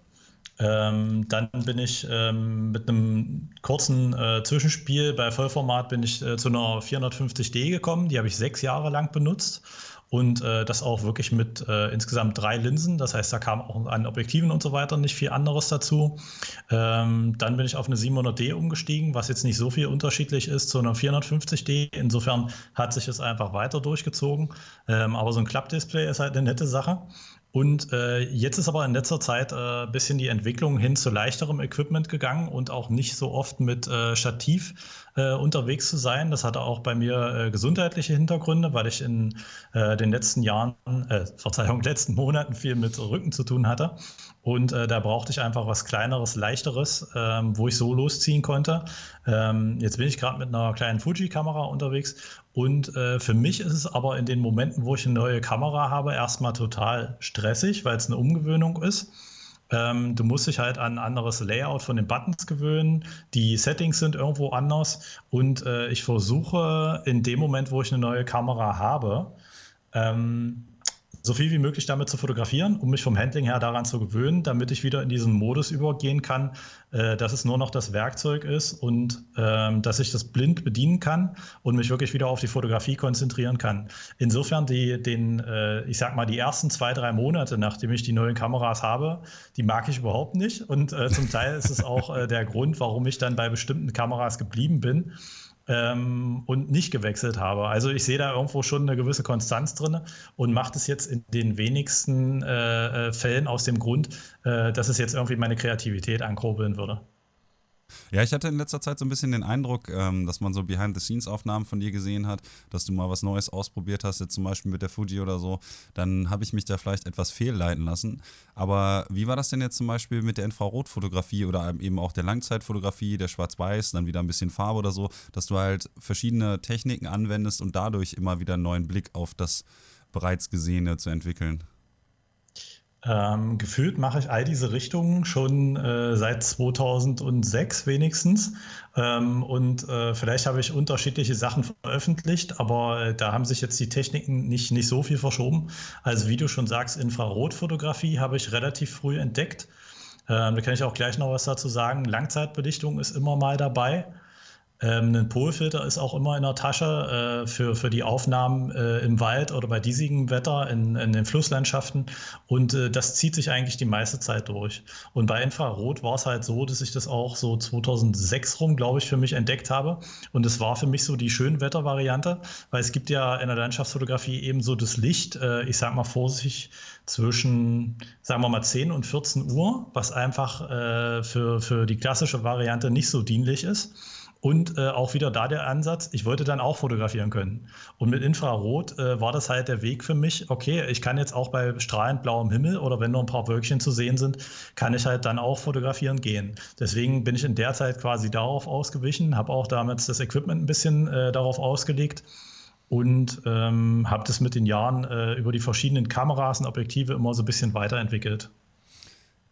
Ähm, dann bin ich ähm, mit einem kurzen äh, Zwischenspiel bei Vollformat bin ich äh, zu einer 450D gekommen. Die habe ich sechs Jahre lang benutzt und äh, das auch wirklich mit äh, insgesamt drei Linsen. Das heißt, da kam auch an Objektiven und so weiter nicht viel anderes dazu. Ähm, dann bin ich auf eine 700D umgestiegen, was jetzt nicht so viel unterschiedlich ist zu einer 450D. Insofern hat sich es einfach weiter durchgezogen. Ähm, aber so ein Klappdisplay ist halt eine nette Sache. Und äh, jetzt ist aber in letzter Zeit ein äh, bisschen die Entwicklung hin zu leichterem Equipment gegangen und auch nicht so oft mit äh, Stativ äh, unterwegs zu sein. Das hatte auch bei mir äh, gesundheitliche Hintergründe, weil ich in äh, den letzten Jahren, Verzeihung, (laughs) letzten Monaten viel mit Rücken zu tun hatte. Und da brauchte ich einfach was Kleineres, Leichteres, ähm, wo ich so losziehen konnte. Ähm, jetzt bin ich gerade mit einer kleinen Fuji-Kamera unterwegs und äh, für mich ist es aber in den Momenten, wo ich eine neue Kamera habe, erstmal total stressig, weil es eine Umgewöhnung ist. Ähm, du musst dich halt an ein anderes Layout von den Buttons gewöhnen. Die Settings sind irgendwo anders. Und äh, ich versuche in dem Moment, wo ich eine neue Kamera habe, ähm, so viel wie möglich damit zu fotografieren, um mich vom Handling her daran zu gewöhnen, damit ich wieder in diesen Modus übergehen kann, äh, dass es nur noch das Werkzeug ist und ähm, dass ich das blind bedienen kann und mich wirklich wieder auf die Fotografie konzentrieren kann. Insofern die, den, äh, ich sag mal, die ersten zwei, drei Monate, nachdem ich die neuen Kameras habe, die mag ich überhaupt nicht. Und äh, zum Teil ist es auch äh, der Grund, warum ich dann bei bestimmten Kameras geblieben bin ähm, und nicht gewechselt habe. Also ich sehe da irgendwo schon eine gewisse Konstanz drin und mache das jetzt in den wenigsten äh, äh, Fällen aus dem Grund, äh, dass es jetzt irgendwie meine Kreativität ankurbeln würde. Ja, ich hatte in letzter Zeit so ein bisschen den Eindruck, ähm, dass man so Behind-the-Scenes-Aufnahmen von dir gesehen hat, dass du mal was Neues ausprobiert hast, jetzt zum Beispiel mit der Fuji oder so. Dann habe ich mich da vielleicht etwas fehlleiten lassen. Aber wie war das denn jetzt zum Beispiel mit der Infrarotfotografie oder eben auch der Langzeitfotografie, der Schwarz-Weiß, dann wieder ein bisschen Farbe oder so, dass du halt verschiedene Techniken anwendest und dadurch immer wieder einen neuen Blick auf das bereits Gesehene zu entwickeln? Ähm, gefühlt mache ich all diese Richtungen schon äh, seit 2006 wenigstens. Ähm, und äh, vielleicht habe ich unterschiedliche Sachen veröffentlicht, aber äh, da haben sich jetzt die Techniken nicht, nicht so viel verschoben. Also wie du schon sagst, Infrarotfotografie habe ich relativ früh entdeckt. Ähm, da kann ich auch gleich noch was dazu sagen. Langzeitbelichtung ist immer mal dabei. Ähm, ein Polfilter ist auch immer in der Tasche äh, für, für die Aufnahmen äh, im Wald oder bei diesigem Wetter in, in den Flusslandschaften. Und äh, das zieht sich eigentlich die meiste Zeit durch. Und bei Infrarot war es halt so, dass ich das auch so 2006 rum, glaube ich, für mich entdeckt habe. Und es war für mich so die Schönwettervariante, weil es gibt ja in der Landschaftsfotografie eben so das Licht, äh, ich sag mal vorsichtig, zwischen, sagen wir mal, 10 und 14 Uhr, was einfach äh, für, für die klassische Variante nicht so dienlich ist. Und äh, auch wieder da der Ansatz, ich wollte dann auch fotografieren können. Und mit Infrarot äh, war das halt der Weg für mich, okay, ich kann jetzt auch bei strahlend blauem Himmel oder wenn nur ein paar Wölkchen zu sehen sind, kann ich halt dann auch fotografieren gehen. Deswegen bin ich in der Zeit quasi darauf ausgewichen, habe auch damals das Equipment ein bisschen äh, darauf ausgelegt und ähm, habe das mit den Jahren äh, über die verschiedenen Kameras und Objektive immer so ein bisschen weiterentwickelt.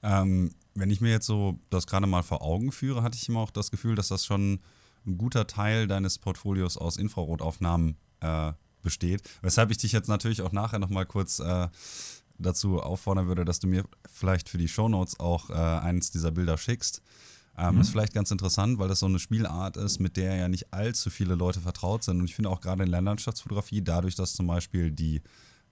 Ähm, wenn ich mir jetzt so das gerade mal vor Augen führe, hatte ich immer auch das Gefühl, dass das schon ein guter Teil deines Portfolios aus Infrarotaufnahmen äh, besteht. Weshalb ich dich jetzt natürlich auch nachher nochmal kurz äh, dazu auffordern würde, dass du mir vielleicht für die Shownotes auch äh, eines dieser Bilder schickst. Ähm, mhm. Ist vielleicht ganz interessant, weil das so eine Spielart ist, mit der ja nicht allzu viele Leute vertraut sind. Und ich finde auch gerade in der Landschaftsfotografie, dadurch, dass zum Beispiel die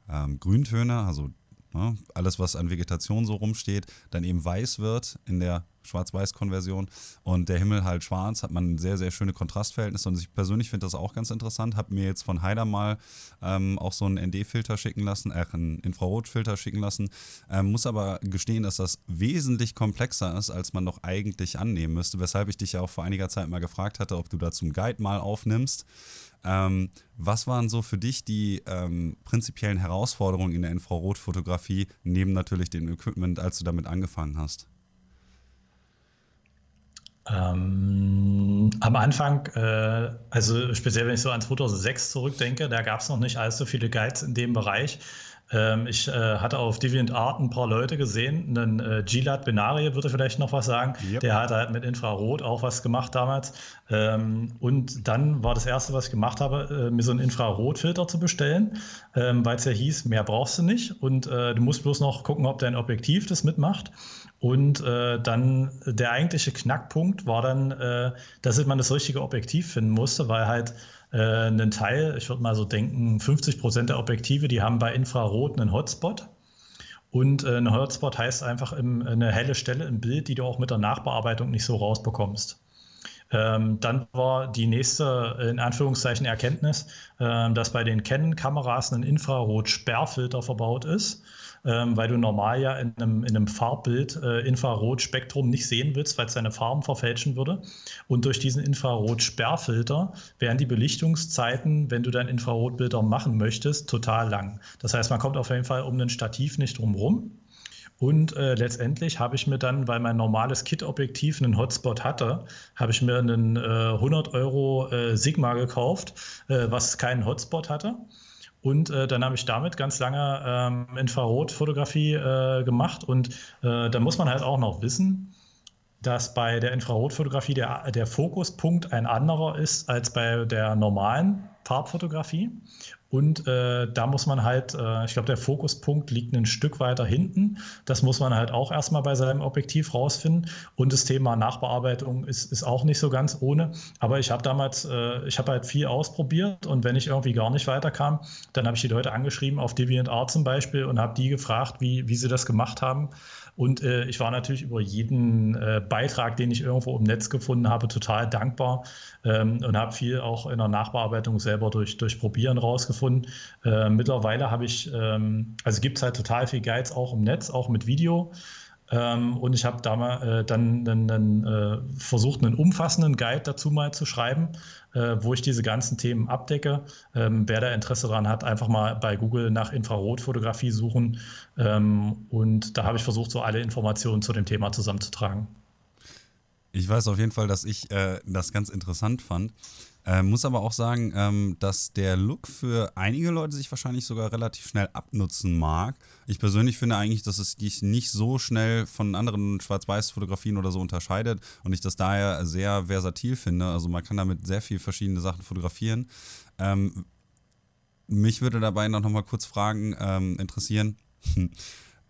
ähm, Grüntöne, also ne, alles, was an Vegetation so rumsteht, dann eben weiß wird in der Schwarz-Weiß-Konversion und der Himmel halt schwarz, hat man sehr, sehr schöne Kontrastverhältnisse und ich persönlich finde das auch ganz interessant. Habe mir jetzt von Haider mal ähm, auch so einen ND-Filter schicken lassen, äh, einen Infrarot-Filter schicken lassen. Ähm, muss aber gestehen, dass das wesentlich komplexer ist, als man doch eigentlich annehmen müsste, weshalb ich dich ja auch vor einiger Zeit mal gefragt hatte, ob du da zum Guide mal aufnimmst. Ähm, was waren so für dich die ähm, prinzipiellen Herausforderungen in der Infrarotfotografie, neben natürlich dem Equipment, als du damit angefangen hast? Ähm, am Anfang, äh, also speziell wenn ich so an 2006 zurückdenke, da gab es noch nicht allzu viele Guides in dem Bereich. Ähm, ich äh, hatte auf DeviantArt ein paar Leute gesehen. Einen äh, Gilad Benarie würde vielleicht noch was sagen. Yep. Der hat halt mit Infrarot auch was gemacht damals. Ähm, und dann war das Erste, was ich gemacht habe, äh, mir so einen Infrarotfilter zu bestellen, ähm, weil es ja hieß, mehr brauchst du nicht. Und äh, du musst bloß noch gucken, ob dein Objektiv das mitmacht. Und äh, dann der eigentliche Knackpunkt war dann, äh, dass man das richtige Objektiv finden musste, weil halt äh, einen Teil, ich würde mal so denken, 50 Prozent der Objektive, die haben bei Infrarot einen Hotspot. Und äh, ein Hotspot heißt einfach im, eine helle Stelle im Bild, die du auch mit der Nachbearbeitung nicht so rausbekommst. Ähm, dann war die nächste, in Anführungszeichen, Erkenntnis, äh, dass bei den Canon-Kameras ein Infrarot-Sperrfilter verbaut ist ähm, weil du normal ja in einem, in einem Farbbild äh, Infrarotspektrum nicht sehen willst, weil es deine Farben verfälschen würde. Und durch diesen Infrarotsperrfilter wären die Belichtungszeiten, wenn du dein Infrarotbilder machen möchtest, total lang. Das heißt, man kommt auf jeden Fall um ein Stativ nicht drum rum. Und äh, letztendlich habe ich mir dann, weil mein normales Kit-Objektiv einen Hotspot hatte, habe ich mir einen äh, 100 Euro äh, Sigma gekauft, äh, was keinen Hotspot hatte. Und äh, dann habe ich damit ganz lange ähm, Infrarotfotografie äh, gemacht. Und äh, da muss man halt auch noch wissen, dass bei der Infrarotfotografie der, der Fokuspunkt ein anderer ist als bei der normalen Farbfotografie. Und äh, da muss man halt, äh, ich glaube, der Fokuspunkt liegt ein Stück weiter hinten. Das muss man halt auch erstmal bei seinem Objektiv rausfinden. Und das Thema Nachbearbeitung ist, ist auch nicht so ganz ohne. Aber ich habe damals, äh, ich habe halt viel ausprobiert und wenn ich irgendwie gar nicht weiterkam, dann habe ich die Leute angeschrieben auf DeviantArt zum Beispiel und habe die gefragt, wie, wie sie das gemacht haben. Und äh, ich war natürlich über jeden äh, Beitrag, den ich irgendwo im Netz gefunden habe, total dankbar ähm, und habe viel auch in der Nachbearbeitung selber durch, durch Probieren rausgefunden. Äh, mittlerweile habe ich, ähm, also gibt es halt total viel Guides auch im Netz, auch mit Video. Ähm, und ich habe da mal, äh, dann, dann, dann äh, versucht, einen umfassenden Guide dazu mal zu schreiben, äh, wo ich diese ganzen Themen abdecke. Ähm, wer da Interesse daran hat, einfach mal bei Google nach Infrarotfotografie suchen. Ähm, und da habe ich versucht, so alle Informationen zu dem Thema zusammenzutragen. Ich weiß auf jeden Fall, dass ich äh, das ganz interessant fand. Ähm, muss aber auch sagen, ähm, dass der Look für einige Leute sich wahrscheinlich sogar relativ schnell abnutzen mag. Ich persönlich finde eigentlich, dass es sich nicht so schnell von anderen Schwarz-Weiß-Fotografien oder so unterscheidet und ich das daher sehr versatil finde. Also man kann damit sehr viel verschiedene Sachen fotografieren. Ähm, mich würde dabei noch mal kurz Fragen ähm, interessieren. (laughs)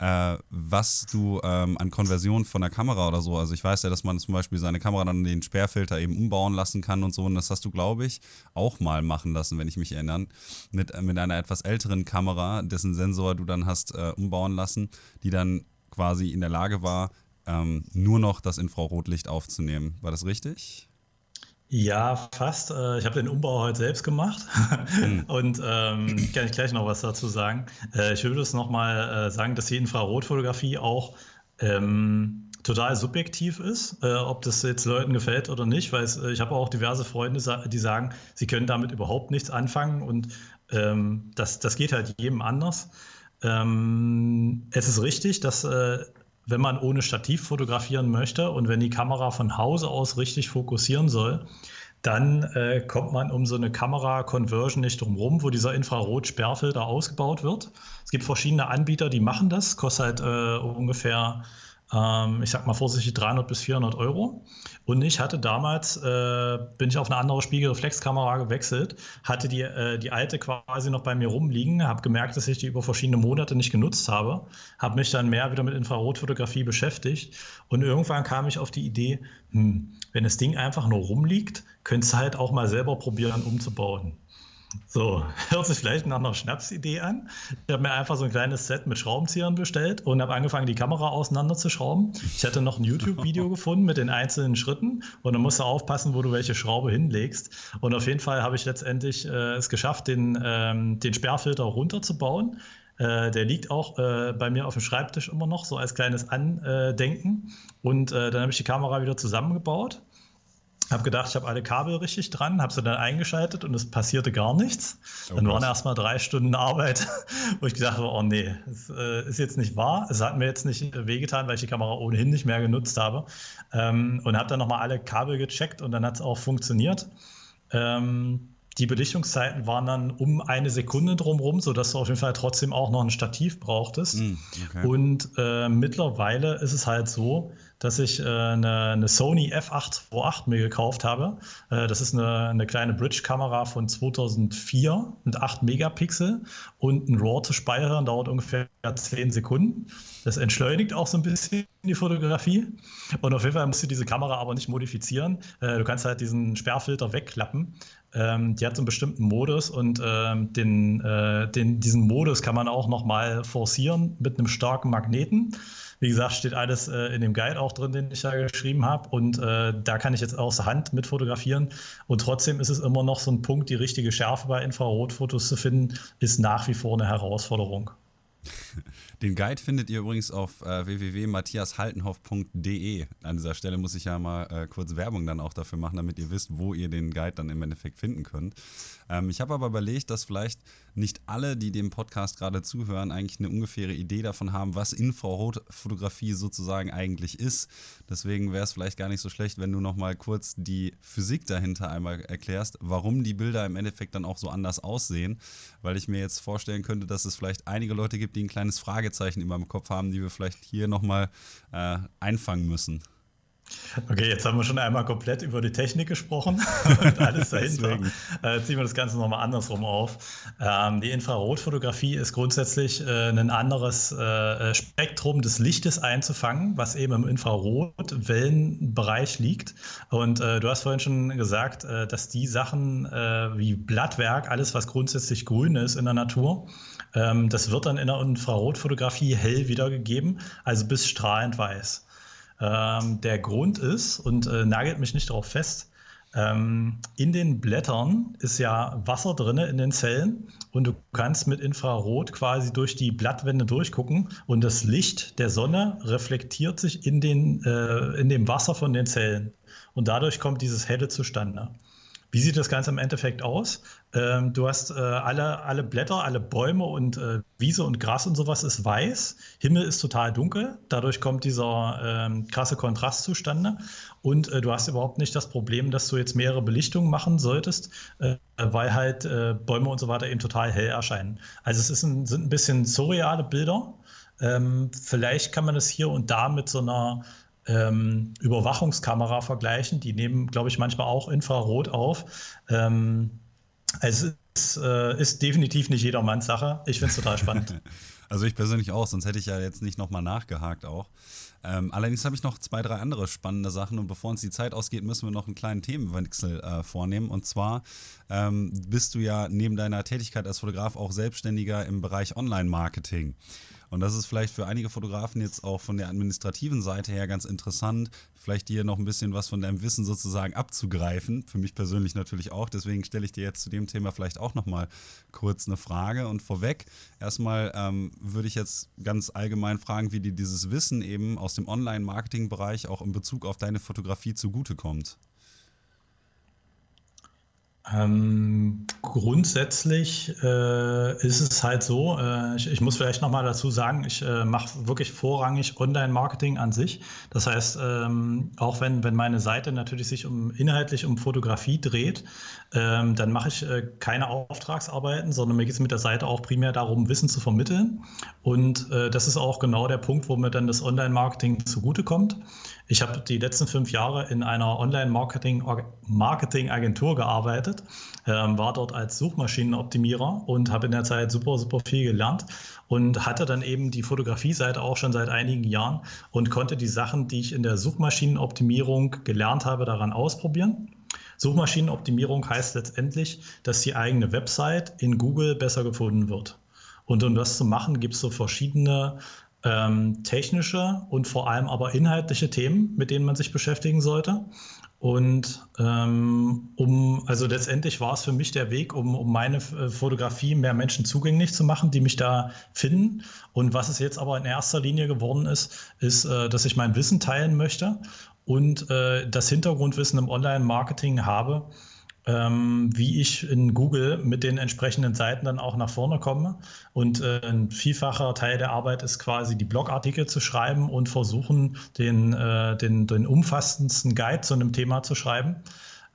äh, was du ähm, an Konversion von der Kamera oder so, also ich weiß ja, dass man zum Beispiel seine Kamera dann den Sperrfilter eben umbauen lassen kann und so und das hast du, glaube ich, auch mal machen lassen, wenn ich mich erinnere, mit, äh, mit einer etwas älteren Kamera, dessen Sensor du dann hast äh, umbauen lassen, die dann quasi in der Lage war, ähm, nur noch das Infrarotlicht aufzunehmen. War das richtig? Ja, fast. Äh, ich habe den Umbau heute selbst gemacht mhm. (laughs) und ähm, kann ich gleich noch was dazu sagen. Äh, ich würde es nochmal äh, sagen, dass die Infrarotfotografie auch ähm, total subjektiv ist, äh, ob das jetzt Leuten gefällt oder nicht, weil es, ich habe auch diverse Freunde, die sagen, sie können damit überhaupt nichts anfangen und ähm, das, das geht halt jedem anders. Ähm, es ist richtig, dass äh, wenn man ohne Stativ fotografieren möchte und wenn die Kamera von Hause aus richtig fokussieren soll, dann äh, kommt man um so eine Kamera-Conversion nicht drum rum, wo dieser Infrarot-Sperrfilter ausgebaut wird. Es gibt verschiedene Anbieter, die machen das, kostet halt äh, ungefähr ähm, ich sag mal vorsichtig 300 bis 400 Euro. Und ich hatte damals, äh, bin ich auf eine andere Spiegelreflexkamera gewechselt, hatte die, äh, die alte quasi noch bei mir rumliegen, habe gemerkt, dass ich die über verschiedene Monate nicht genutzt habe, habe mich dann mehr wieder mit Infrarotfotografie beschäftigt und irgendwann kam ich auf die Idee, hm, wenn das Ding einfach nur rumliegt, könntest du halt auch mal selber probieren umzubauen. So, hört sich vielleicht nach einer Schnapsidee an. Ich habe mir einfach so ein kleines Set mit Schraubenzieher bestellt und habe angefangen, die Kamera auseinanderzuschrauben. Ich hatte noch ein YouTube-Video (laughs) gefunden mit den einzelnen Schritten und dann musst du aufpassen, wo du welche Schraube hinlegst. Und auf jeden Fall habe ich letztendlich äh, es geschafft, den, ähm, den Sperrfilter runterzubauen. Äh, der liegt auch äh, bei mir auf dem Schreibtisch immer noch, so als kleines Andenken. Und äh, dann habe ich die Kamera wieder zusammengebaut habe gedacht, ich habe alle Kabel richtig dran, habe sie dann eingeschaltet und es passierte gar nichts. Oh dann waren erst mal drei Stunden Arbeit, (laughs) wo ich gedacht habe, oh nee, das äh, ist jetzt nicht wahr. Es hat mir jetzt nicht wehgetan, weil ich die Kamera ohnehin nicht mehr genutzt habe. Ähm, und habe dann nochmal alle Kabel gecheckt und dann hat es auch funktioniert. Ähm, die Belichtungszeiten waren dann um eine Sekunde drumherum, sodass du auf jeden Fall trotzdem auch noch ein Stativ brauchtest. Mm, okay. Und äh, mittlerweile ist es halt so, dass ich äh, eine, eine, Sony F828 mir gekauft habe. Äh, das ist eine, eine kleine Bridge-Kamera von 2004 mit 8 Megapixel und ein RAW zu speichern dauert ungefähr 10 Sekunden. Das entschleunigt auch so ein bisschen die Fotografie. Und auf jeden Fall musst du diese Kamera aber nicht modifizieren. Äh, du kannst halt diesen Sperrfilter wegklappen. Ähm, die hat so einen bestimmten Modus und ähm, den, äh, den, diesen Modus kann man auch nochmal forcieren mit einem starken Magneten. Wie gesagt, steht alles äh, in dem Guide auch drin, den ich da geschrieben habe. Und äh, da kann ich jetzt aus Hand mit fotografieren. Und trotzdem ist es immer noch so ein Punkt, die richtige Schärfe bei Infrarotfotos zu finden, ist nach wie vor eine Herausforderung. (laughs) Den Guide findet ihr übrigens auf äh, www.matthiashaltenhoff.de. An dieser Stelle muss ich ja mal äh, kurz Werbung dann auch dafür machen, damit ihr wisst, wo ihr den Guide dann im Endeffekt finden könnt. Ähm, ich habe aber überlegt, dass vielleicht nicht alle, die dem Podcast gerade zuhören, eigentlich eine ungefähre Idee davon haben, was Infrarotfotografie sozusagen eigentlich ist. Deswegen wäre es vielleicht gar nicht so schlecht, wenn du noch mal kurz die Physik dahinter einmal erklärst, warum die Bilder im Endeffekt dann auch so anders aussehen, weil ich mir jetzt vorstellen könnte, dass es vielleicht einige Leute gibt, die ein kleines Fragezeichen in meinem Kopf haben, die wir vielleicht hier noch mal äh, einfangen müssen. Okay, jetzt haben wir schon einmal komplett über die Technik gesprochen (laughs) und alles dahinter. äh, ziehen wir das Ganze nochmal andersrum auf. Ähm, die Infrarotfotografie ist grundsätzlich äh, ein anderes äh, Spektrum des Lichtes einzufangen, was eben im Infrarotwellenbereich liegt. Und äh, du hast vorhin schon gesagt, äh, dass die Sachen äh, wie Blattwerk, alles was grundsätzlich grün ist in der Natur, ähm, das wird dann in der Infrarotfotografie hell wiedergegeben, also bis strahlend weiß. Ähm, der Grund ist, und äh, nagelt mich nicht darauf fest, ähm, in den Blättern ist ja Wasser drin in den Zellen und du kannst mit Infrarot quasi durch die Blattwände durchgucken und das Licht der Sonne reflektiert sich in, den, äh, in dem Wasser von den Zellen und dadurch kommt dieses Helle zustande. Wie sieht das Ganze im Endeffekt aus? Ähm, du hast äh, alle, alle Blätter, alle Bäume und äh, Wiese und Gras und sowas ist weiß. Himmel ist total dunkel. Dadurch kommt dieser ähm, krasse Kontrast zustande. Und äh, du hast überhaupt nicht das Problem, dass du jetzt mehrere Belichtungen machen solltest, äh, weil halt äh, Bäume und so weiter eben total hell erscheinen. Also es ein, sind ein bisschen surreale Bilder. Ähm, vielleicht kann man es hier und da mit so einer ähm, Überwachungskamera vergleichen. Die nehmen, glaube ich, manchmal auch Infrarot auf. Ähm, es ist, äh, ist definitiv nicht jedermanns Sache. Ich finde es total spannend. (laughs) Also ich persönlich auch, sonst hätte ich ja jetzt nicht nochmal nachgehakt auch. Ähm, allerdings habe ich noch zwei, drei andere spannende Sachen und bevor uns die Zeit ausgeht, müssen wir noch einen kleinen Themenwechsel äh, vornehmen. Und zwar ähm, bist du ja neben deiner Tätigkeit als Fotograf auch Selbstständiger im Bereich Online-Marketing. Und das ist vielleicht für einige Fotografen jetzt auch von der administrativen Seite her ganz interessant, vielleicht dir noch ein bisschen was von deinem Wissen sozusagen abzugreifen. Für mich persönlich natürlich auch. Deswegen stelle ich dir jetzt zu dem Thema vielleicht auch nochmal kurz eine Frage. Und vorweg, erstmal ähm, würde ich jetzt ganz allgemein fragen, wie dir dieses Wissen eben aus dem Online-Marketing-Bereich auch in Bezug auf deine Fotografie zugutekommt. Ähm, grundsätzlich äh, ist es halt so, äh, ich, ich, muss vielleicht nochmal dazu sagen, ich äh, mache wirklich vorrangig Online-Marketing an sich. Das heißt, ähm, auch wenn, wenn meine Seite natürlich sich um inhaltlich um Fotografie dreht, ähm, dann mache ich äh, keine Auftragsarbeiten, sondern mir geht es mit der Seite auch primär darum, Wissen zu vermitteln. Und äh, das ist auch genau der Punkt, wo mir dann das Online-Marketing zugutekommt. Ich habe die letzten fünf Jahre in einer Online-Marketing-Agentur gearbeitet, ähm, war dort als Suchmaschinenoptimierer und habe in der Zeit super, super viel gelernt und hatte dann eben die Fotografie-Seite auch schon seit einigen Jahren und konnte die Sachen, die ich in der Suchmaschinenoptimierung gelernt habe, daran ausprobieren. Suchmaschinenoptimierung heißt letztendlich, dass die eigene Website in Google besser gefunden wird. Und um das zu machen, gibt es so verschiedene ähm, technische und vor allem aber inhaltliche Themen, mit denen man sich beschäftigen sollte. Und ähm, um, also letztendlich war es für mich der Weg, um, um meine äh, Fotografie mehr Menschen zugänglich zu machen, die mich da finden. Und was es jetzt aber in erster Linie geworden ist, ist, äh, dass ich mein Wissen teilen möchte und äh, das Hintergrundwissen im Online-Marketing habe, ähm, wie ich in Google mit den entsprechenden Seiten dann auch nach vorne komme. Und äh, ein vielfacher Teil der Arbeit ist quasi die Blogartikel zu schreiben und versuchen, den, äh, den, den umfassendsten Guide zu einem Thema zu schreiben.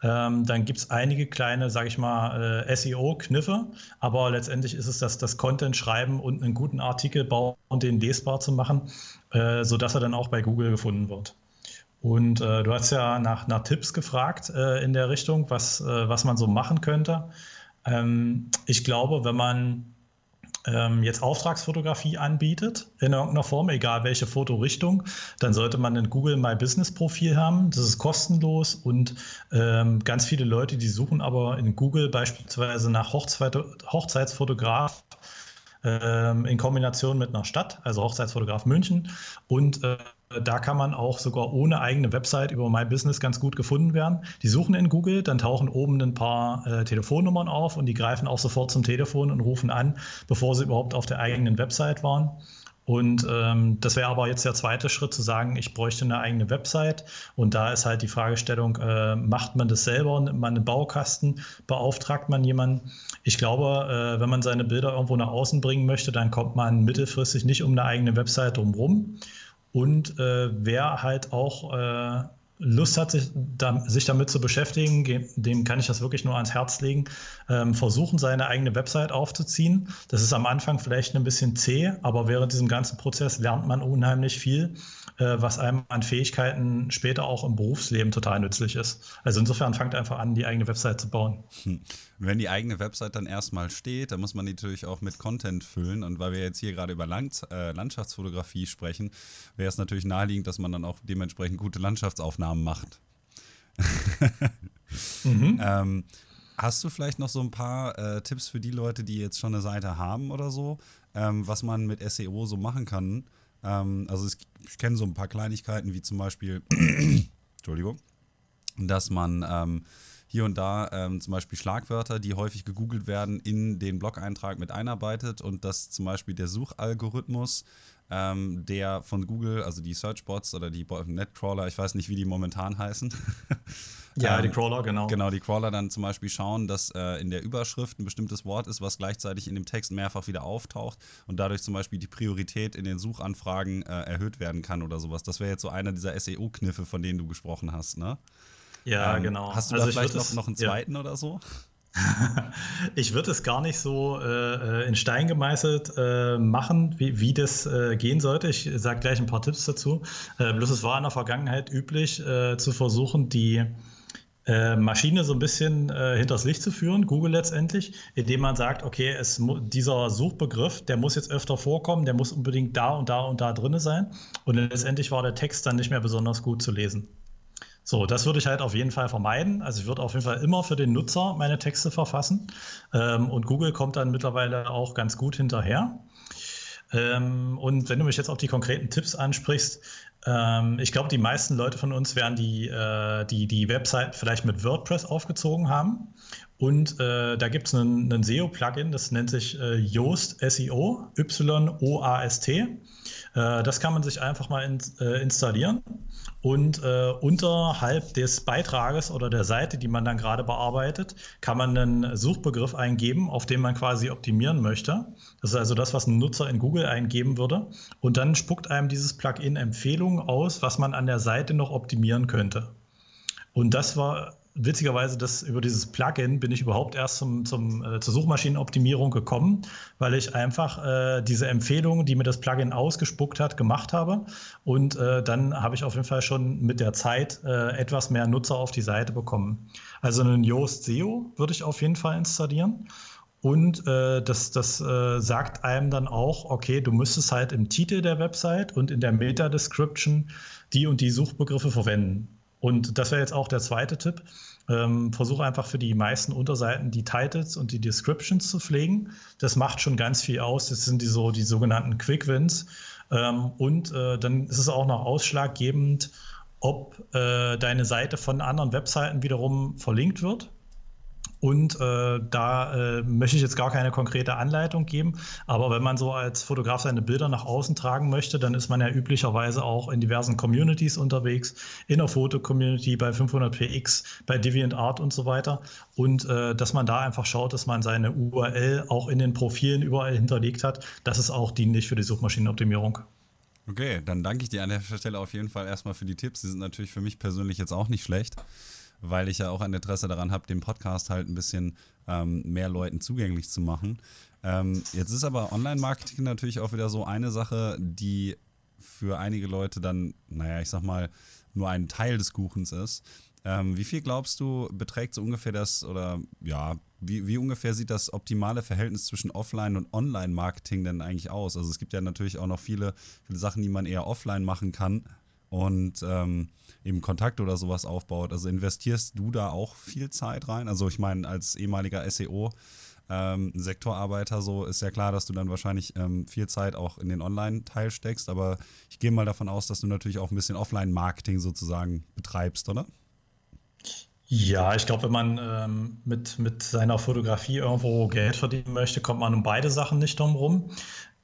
Ähm, dann gibt es einige kleine, sage ich mal, äh, SEO-Kniffe, aber letztendlich ist es das, das Content schreiben und einen guten Artikel bauen und den lesbar zu machen, äh, sodass er dann auch bei Google gefunden wird. Und äh, du hast ja nach, nach Tipps gefragt äh, in der Richtung, was, äh, was man so machen könnte. Ähm, ich glaube, wenn man ähm, jetzt Auftragsfotografie anbietet, in irgendeiner Form, egal welche Fotorichtung, dann sollte man ein Google My Business Profil haben. Das ist kostenlos und ähm, ganz viele Leute, die suchen aber in Google beispielsweise nach Hochzeit, Hochzeitsfotograf ähm, in Kombination mit einer Stadt, also Hochzeitsfotograf München und äh, da kann man auch sogar ohne eigene Website über My Business ganz gut gefunden werden. Die suchen in Google, dann tauchen oben ein paar äh, Telefonnummern auf und die greifen auch sofort zum Telefon und rufen an, bevor sie überhaupt auf der eigenen Website waren. Und ähm, das wäre aber jetzt der zweite Schritt zu sagen, ich bräuchte eine eigene Website. Und da ist halt die Fragestellung, äh, macht man das selber, nimmt man einen Baukasten, beauftragt man jemanden? Ich glaube, äh, wenn man seine Bilder irgendwo nach außen bringen möchte, dann kommt man mittelfristig nicht um eine eigene Website drumherum. Und äh, wer halt auch äh, Lust hat, sich, da, sich, damit zu beschäftigen, dem kann ich das wirklich nur ans Herz legen. Ähm, versuchen, seine eigene Website aufzuziehen. Das ist am Anfang vielleicht ein bisschen zäh, aber während diesem ganzen Prozess lernt man unheimlich viel, was einem an Fähigkeiten später auch im Berufsleben total nützlich ist. Also insofern fangt einfach an, die eigene Website zu bauen. Hm. Wenn die eigene Website dann erstmal steht, dann muss man die natürlich auch mit Content füllen. Und weil wir jetzt hier gerade über Land, äh, Landschaftsfotografie sprechen, wäre es natürlich naheliegend, dass man dann auch dementsprechend gute Landschaftsaufnahmen macht. (laughs) mhm. ähm, hast du vielleicht noch so ein paar äh, Tipps für die Leute, die jetzt schon eine Seite haben oder so, ähm, was man mit SEO so machen kann? Ähm, also es, ich kenne so ein paar Kleinigkeiten, wie zum Beispiel, (clears throat) Entschuldigung, dass man ähm, hier und da ähm, zum Beispiel Schlagwörter, die häufig gegoogelt werden, in den Blog-Eintrag mit einarbeitet und dass zum Beispiel der Suchalgorithmus, ähm, der von Google, also die Searchbots oder die Netcrawler, ich weiß nicht, wie die momentan heißen. (laughs) ja, ähm, die Crawler, genau. Genau, die Crawler dann zum Beispiel schauen, dass äh, in der Überschrift ein bestimmtes Wort ist, was gleichzeitig in dem Text mehrfach wieder auftaucht und dadurch zum Beispiel die Priorität in den Suchanfragen äh, erhöht werden kann oder sowas. Das wäre jetzt so einer dieser SEO-Kniffe, von denen du gesprochen hast, ne? Ja, ähm, genau. Hast du also da vielleicht noch, noch einen zweiten ja. oder so? (laughs) ich würde es gar nicht so äh, in Stein gemeißelt äh, machen, wie, wie das äh, gehen sollte. Ich sage gleich ein paar Tipps dazu. Äh, bloß es war in der Vergangenheit üblich, äh, zu versuchen, die äh, Maschine so ein bisschen äh, hinters Licht zu führen, Google letztendlich, indem man sagt, okay, es dieser Suchbegriff, der muss jetzt öfter vorkommen, der muss unbedingt da und da und da drin sein. Und letztendlich war der Text dann nicht mehr besonders gut zu lesen. So, das würde ich halt auf jeden Fall vermeiden. Also ich würde auf jeden Fall immer für den Nutzer meine Texte verfassen. Ähm, und Google kommt dann mittlerweile auch ganz gut hinterher. Ähm, und wenn du mich jetzt auf die konkreten Tipps ansprichst, ich glaube, die meisten Leute von uns werden die, äh, die, die Website vielleicht mit WordPress aufgezogen haben. Und äh, da gibt es einen, SEO-Plugin, das nennt sich äh, Yoast SEO, Y-O-A-S-T. Äh, das kann man sich einfach mal in, äh, installieren. Und äh, unterhalb des Beitrages oder der Seite, die man dann gerade bearbeitet, kann man einen Suchbegriff eingeben, auf den man quasi optimieren möchte. Das ist also das, was ein Nutzer in Google eingeben würde. Und dann spuckt einem dieses Plugin Empfehlungen aus, was man an der Seite noch optimieren könnte. Und das war witzigerweise, dass über dieses Plugin bin ich überhaupt erst zum, zum, äh, zur Suchmaschinenoptimierung gekommen, weil ich einfach äh, diese Empfehlungen, die mir das Plugin ausgespuckt hat, gemacht habe. Und äh, dann habe ich auf jeden Fall schon mit der Zeit äh, etwas mehr Nutzer auf die Seite bekommen. Also einen Yoast SEO würde ich auf jeden Fall installieren. Und äh, das, das äh, sagt einem dann auch, okay, du müsstest halt im Titel der Website und in der Meta-Description die und die Suchbegriffe verwenden. Und das wäre jetzt auch der zweite Tipp. Ähm, versuche einfach für die meisten Unterseiten die Titles und die Descriptions zu pflegen. Das macht schon ganz viel aus. Das sind die, so, die sogenannten Quick Wins. Ähm, und äh, dann ist es auch noch ausschlaggebend, ob äh, deine Seite von anderen Webseiten wiederum verlinkt wird. Und äh, da äh, möchte ich jetzt gar keine konkrete Anleitung geben. Aber wenn man so als Fotograf seine Bilder nach außen tragen möchte, dann ist man ja üblicherweise auch in diversen Communities unterwegs, in der Foto-Community, bei 500px, bei DeviantArt und so weiter. Und äh, dass man da einfach schaut, dass man seine URL auch in den Profilen überall hinterlegt hat, das ist auch dienlich für die Suchmaschinenoptimierung. Okay, dann danke ich dir an der Stelle auf jeden Fall erstmal für die Tipps. Die sind natürlich für mich persönlich jetzt auch nicht schlecht weil ich ja auch ein Interesse daran habe, den Podcast halt ein bisschen ähm, mehr Leuten zugänglich zu machen. Ähm, jetzt ist aber Online-Marketing natürlich auch wieder so eine Sache, die für einige Leute dann, naja, ich sag mal, nur ein Teil des Kuchens ist. Ähm, wie viel glaubst du, beträgt so ungefähr das, oder ja, wie, wie ungefähr sieht das optimale Verhältnis zwischen Offline- und Online-Marketing denn eigentlich aus? Also es gibt ja natürlich auch noch viele, viele Sachen, die man eher offline machen kann, und ähm, eben Kontakt oder sowas aufbaut. Also investierst du da auch viel Zeit rein? Also ich meine, als ehemaliger SEO, ähm, Sektorarbeiter, so ist ja klar, dass du dann wahrscheinlich ähm, viel Zeit auch in den Online-Teil steckst, aber ich gehe mal davon aus, dass du natürlich auch ein bisschen Offline-Marketing sozusagen betreibst, oder? Ja, ich glaube, wenn man ähm, mit, mit seiner Fotografie irgendwo Geld verdienen möchte, kommt man um beide Sachen nicht drum rum.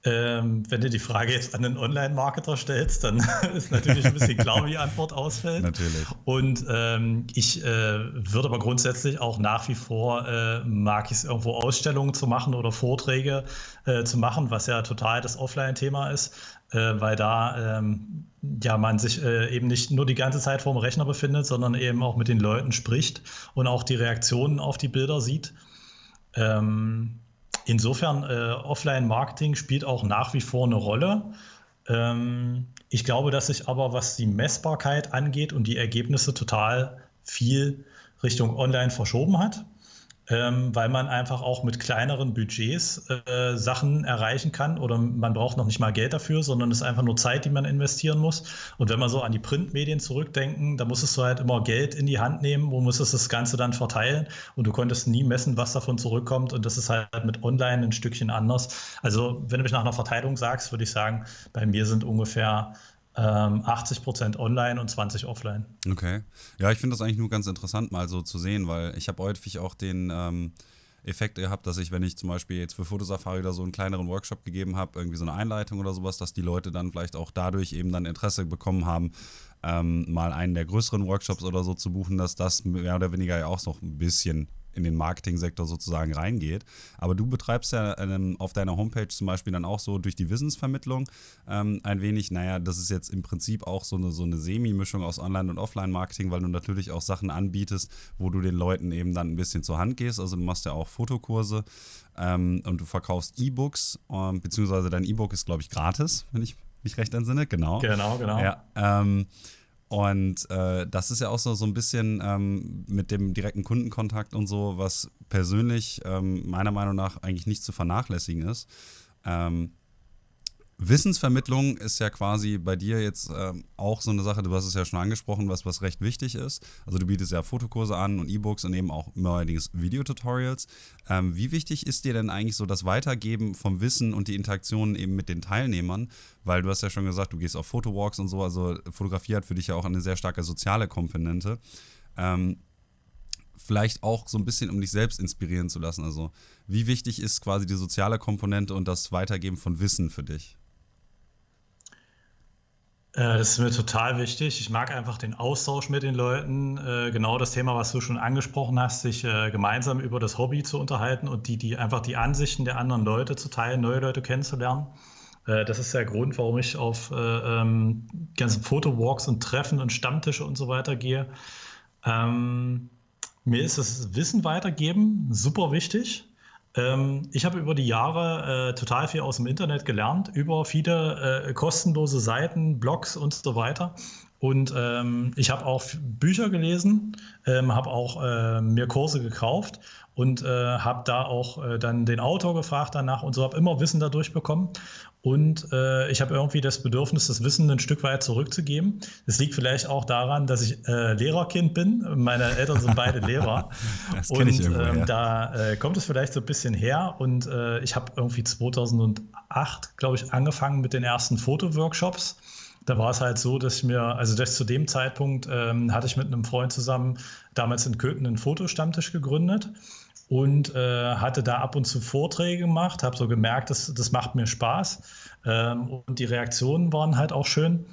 Ähm, wenn du die Frage jetzt an einen Online-Marketer stellst, dann (laughs) ist natürlich ein bisschen klar, wie die Antwort ausfällt. Natürlich. Und ähm, ich äh, würde aber grundsätzlich auch nach wie vor äh, mag ich es irgendwo Ausstellungen zu machen oder Vorträge äh, zu machen, was ja total das Offline-Thema ist, äh, weil da ähm, ja man sich äh, eben nicht nur die ganze Zeit vor dem Rechner befindet, sondern eben auch mit den Leuten spricht und auch die Reaktionen auf die Bilder sieht. Ähm, Insofern, äh, Offline-Marketing spielt auch nach wie vor eine Rolle. Ähm, ich glaube, dass sich aber, was die Messbarkeit angeht und die Ergebnisse total viel Richtung Online verschoben hat ähm, weil man einfach auch mit kleineren Budgets äh, Sachen erreichen kann oder man braucht noch nicht mal Geld dafür, sondern es ist einfach nur Zeit, die man investieren muss. Und wenn man so an die Printmedien zurückdenken, da musstest du halt immer Geld in die Hand nehmen und musstest das Ganze dann verteilen und du konntest nie messen, was davon zurückkommt und das ist halt mit Online ein Stückchen anders. Also wenn du mich nach einer Verteilung sagst, würde ich sagen, bei mir sind ungefähr 80 ähm, Prozent online und 20 offline. Okay. Ja, ich finde das eigentlich nur ganz interessant, mal so zu sehen, weil ich habe häufig auch den ähm, Effekt gehabt, dass ich, wenn ich zum Beispiel jetzt für Fotosafari oder so einen kleineren Workshop gegeben habe, irgendwie so eine Einleitung oder sowas, dass die Leute dann vielleicht auch dadurch eben dann Interesse bekommen haben, ähm, mal einen der größeren Workshops oder so zu buchen, dass das mehr oder weniger ja auch noch ein bisschen in den Marketingsektor sozusagen reingeht. Aber du betreibst ja ähm, auf deiner Homepage zum Beispiel dann auch so durch die Wissensvermittlung ähm, ein wenig, naja, das ist jetzt im Prinzip auch so eine, so eine Semi-Mischung aus Online- und Offline-Marketing, weil du natürlich auch Sachen anbietest, wo du den Leuten eben dann ein bisschen zur Hand gehst. Also du machst ja auch Fotokurse ähm, und du verkaufst E-Books, ähm, beziehungsweise dein E-Book ist, glaube ich, gratis, wenn ich mich recht entsinne. Genau. Genau, genau. Ja, ähm, Und äh, das ist ja auch so, so ein bisschen ähm, mit dem direkten Kundenkontakt und so, was persönlich ähm, meiner Meinung nach eigentlich nicht zu vernachlässigen ist. Ähm, Wissensvermittlung ist ja quasi bei dir jetzt ähm, auch so eine Sache, du hast es ja schon angesprochen, was, was recht wichtig ist. Also du bietest ja Fotokurse an und E-Books und eben auch neuerdings Videotutorials. Ähm, wie wichtig ist dir denn eigentlich so das Weitergeben vom Wissen und die Interaktion eben mit den Teilnehmern? Weil du hast ja schon gesagt, du gehst auf Fotowalks und so, also Fotografie hat für dich ja auch eine sehr starke soziale Komponente. Ähm, vielleicht auch so ein bisschen, um dich selbst inspirieren zu lassen. Also wie wichtig ist quasi die soziale Komponente und das Weitergeben von Wissen für dich? Äh, das ist mir total wichtig. Ich mag einfach den Austausch mit den Leuten. Äh, genau das Thema, was du schon angesprochen hast, sich äh, gemeinsam über das Hobby zu unterhalten und die, die einfach die Ansichten der anderen Leute zu teilen, neue Leute kennenzulernen. Das ist der Grund, warum ich auf ähm, ganzen Fotowalks und Treffen und Stammtische und so weiter gehe. Ähm, mir ist das Wissen weitergeben super wichtig. Ähm, ich habe über die Jahre äh, total viel aus dem Internet gelernt, über viele äh, kostenlose Seiten, Blogs und so weiter. Und ähm, ich habe auch Bücher gelesen, ähm, habe auch äh, mir Kurse gekauft und äh, habe da auch äh, dann den Autor gefragt danach und so habe immer Wissen dadurch bekommen. Und äh, ich habe irgendwie das Bedürfnis, das Wissen ein Stück weit zurückzugeben. Das liegt vielleicht auch daran, dass ich äh, Lehrerkind bin. Meine Eltern sind beide (laughs) Lehrer. das und ich irgendwo, ähm, ja. da äh, kommt es vielleicht so ein bisschen her. Und ich habe irgendwie 2008, glaube ich, angefangen mit den ersten Fotoworkshops. Da war es halt so, dass ich mir, also das zu dem Zeitpunkt ähm, hatte ich mit einem Freund zusammen damals in Köthen einen Fotostammtisch gegründet und äh, hatte da ab und zu Vorträge gemacht, habe so gemerkt, das, das macht mir Spaß ähm, und die Reaktionen waren halt auch schön.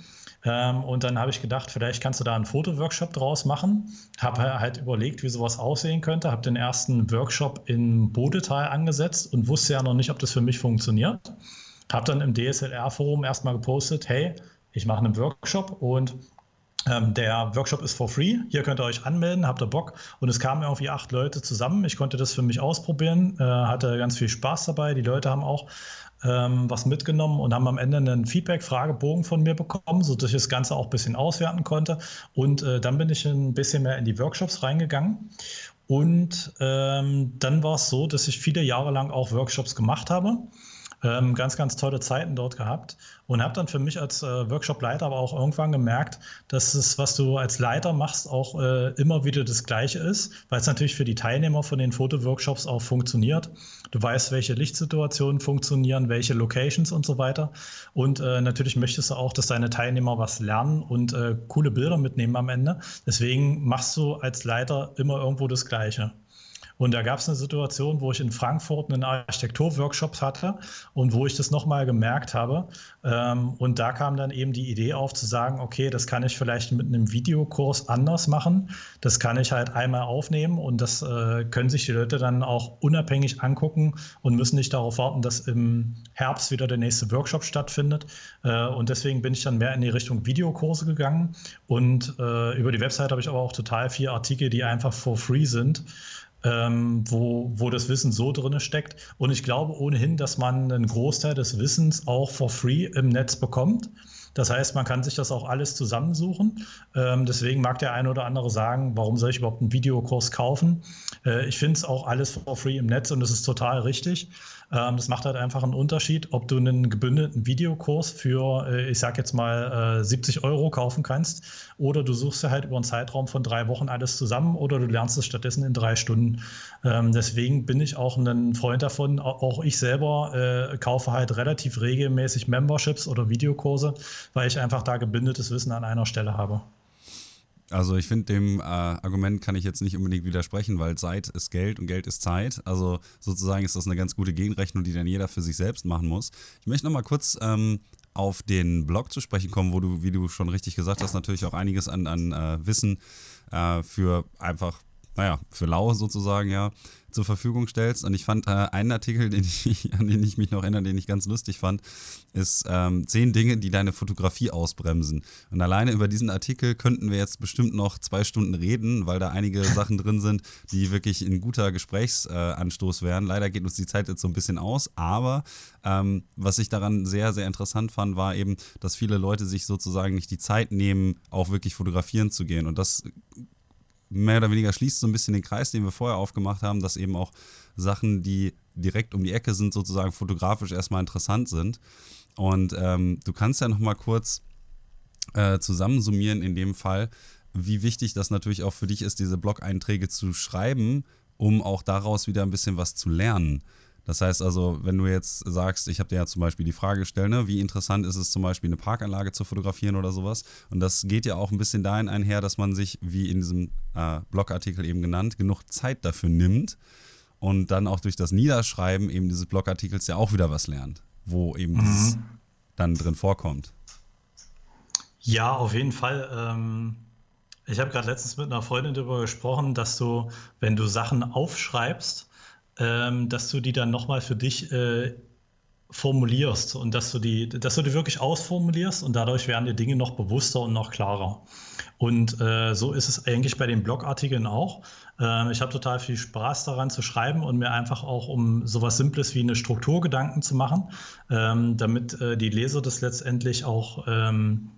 Ähm, und dann habe ich gedacht, vielleicht kannst du da einen Fotoworkshop draus machen. Habe halt überlegt, wie sowas aussehen könnte. Habe den ersten Workshop in Bodetal angesetzt und wusste ja noch nicht, ob das für mich funktioniert. Habe dann im DSLR-Forum erstmal gepostet, hey, ich mache einen Workshop und ähm, der Workshop ist for free. Hier könnt ihr euch anmelden, habt ihr Bock. Und es kamen irgendwie acht Leute zusammen. Ich konnte das für mich ausprobieren, äh, hatte ganz viel Spaß dabei. Die Leute haben auch ähm, was mitgenommen und haben am Ende einen Feedback-Fragebogen von mir bekommen, sodass ich das Ganze auch ein bisschen auswerten konnte. Und äh, dann bin ich ein bisschen mehr in die Workshops reingegangen. Und ähm, dann war es so, dass ich viele Jahre lang auch Workshops gemacht habe. Ähm, ganz, ganz tolle Zeiten dort gehabt und habe dann für mich als äh, Workshop-Leiter aber auch irgendwann gemerkt, dass es, was du als Leiter machst, auch äh, immer wieder das Gleiche ist, weil es natürlich für die Teilnehmer von den Fotoworkshops auch funktioniert. Du weißt, welche Lichtsituationen funktionieren, welche Locations und so weiter. Und äh, natürlich möchtest du auch, dass deine Teilnehmer was lernen und äh, coole Bilder mitnehmen am Ende. Deswegen machst du als Leiter immer irgendwo das Gleiche. Und da gab es eine Situation, wo ich in Frankfurt einen Architekturworkshop hatte und wo ich das nochmal gemerkt habe. Ähm, und da kam dann eben die Idee auf zu sagen, okay, das kann ich vielleicht mit einem Videokurs anders machen. Das kann ich halt einmal aufnehmen und das äh, können sich die Leute dann auch unabhängig angucken und müssen nicht darauf warten, dass im Herbst wieder der nächste Workshop stattfindet. Äh, und deswegen bin ich dann mehr in die Richtung Videokurse gegangen. Und äh, über die Website habe ich aber auch total viele Artikel, die einfach for free sind ähm, wo, wo das Wissen so drin steckt. Und ich glaube ohnehin, dass man einen Großteil des Wissens auch for free im Netz bekommt. Das heißt, man kann sich das auch alles zusammensuchen. Ähm, deswegen mag der eine oder andere sagen, warum soll ich überhaupt einen Videokurs kaufen? Äh, ich finde es auch alles for free im Netz und das ist total richtig. Ähm, das macht halt einfach einen Unterschied, ob du einen gebündelten Videokurs für, äh, ich sag jetzt mal, äh, 70 Euro kaufen kannst oder du suchst dir halt über einen Zeitraum von drei Wochen alles zusammen oder du lernst es stattdessen in drei Stunden. Ähm, deswegen bin ich auch ein Freund davon. Auch ich selber äh, kaufe halt relativ regelmäßig Memberships oder Videokurse, weil ich einfach da gebündeltes Wissen an einer Stelle habe. Also ich finde, dem äh, Argument kann ich jetzt nicht unbedingt widersprechen, weil Zeit ist Geld und Geld ist Zeit. Also sozusagen ist das eine ganz gute Gegenrechnung, die dann jeder für sich selbst machen muss. Ich möchte noch mal kurz ähm, auf den Blog zu sprechen kommen, wo du, wie du schon richtig gesagt hast, natürlich auch einiges an, an äh, Wissen äh, für einfach naja, für lau sozusagen, ja, zur Verfügung stellst. Und ich fand äh, einen Artikel, den ich, (laughs) an den ich mich noch erinnere, den ich ganz lustig fand, ist ähm, zehn Dinge, die deine Fotografie ausbremsen. Und alleine über diesen Artikel könnten wir jetzt bestimmt noch zwei Stunden reden, weil da einige (laughs) Sachen drin sind, die wirklich ein guter Gesprächsanstoß äh, wären. Leider geht uns die Zeit jetzt so ein bisschen aus, aber ähm, was ich daran sehr, sehr interessant fand, war eben, dass viele Leute sich sozusagen nicht die Zeit nehmen, auch wirklich fotografieren zu gehen. Und das mehr oder weniger schließt so ein bisschen den Kreis, den wir vorher aufgemacht haben, dass eben auch Sachen, die direkt um die Ecke sind, sozusagen fotografisch erstmal interessant sind. Und ähm, du kannst ja noch mal kurz äh, zusammensummieren in dem Fall, wie wichtig das natürlich auch für dich ist, diese Blog-Einträge zu schreiben, um auch daraus wieder ein bisschen was zu lernen. Das heißt also, wenn du jetzt sagst, ich habe dir ja zum Beispiel die Frage gestellt, ne, wie interessant ist es zum Beispiel eine Parkanlage zu fotografieren oder sowas. Und das geht ja auch ein bisschen dahin einher, dass man sich, wie in diesem äh, Blogartikel eben genannt, genug Zeit dafür nimmt und dann auch durch das Niederschreiben eben dieses Blogartikels ja auch wieder was lernt, wo eben mhm. dieses dann drin vorkommt. Ja, auf jeden Fall. Ähm, ich habe gerade letztens mit einer Freundin darüber gesprochen, dass du, wenn du Sachen aufschreibst, ähm, dass du die dann nochmal für dich äh, formulierst und dass du die, dass du die wirklich ausformulierst und dadurch werden die Dinge noch bewusster und noch klarer. Und äh, so ist es eigentlich bei den Blogartikeln auch. Äh, ich habe total viel Spaß daran zu schreiben und mir einfach auch um sowas Simples wie eine Struktur Gedanken zu machen, ähm, damit äh, die Leser das letztendlich auch ähm,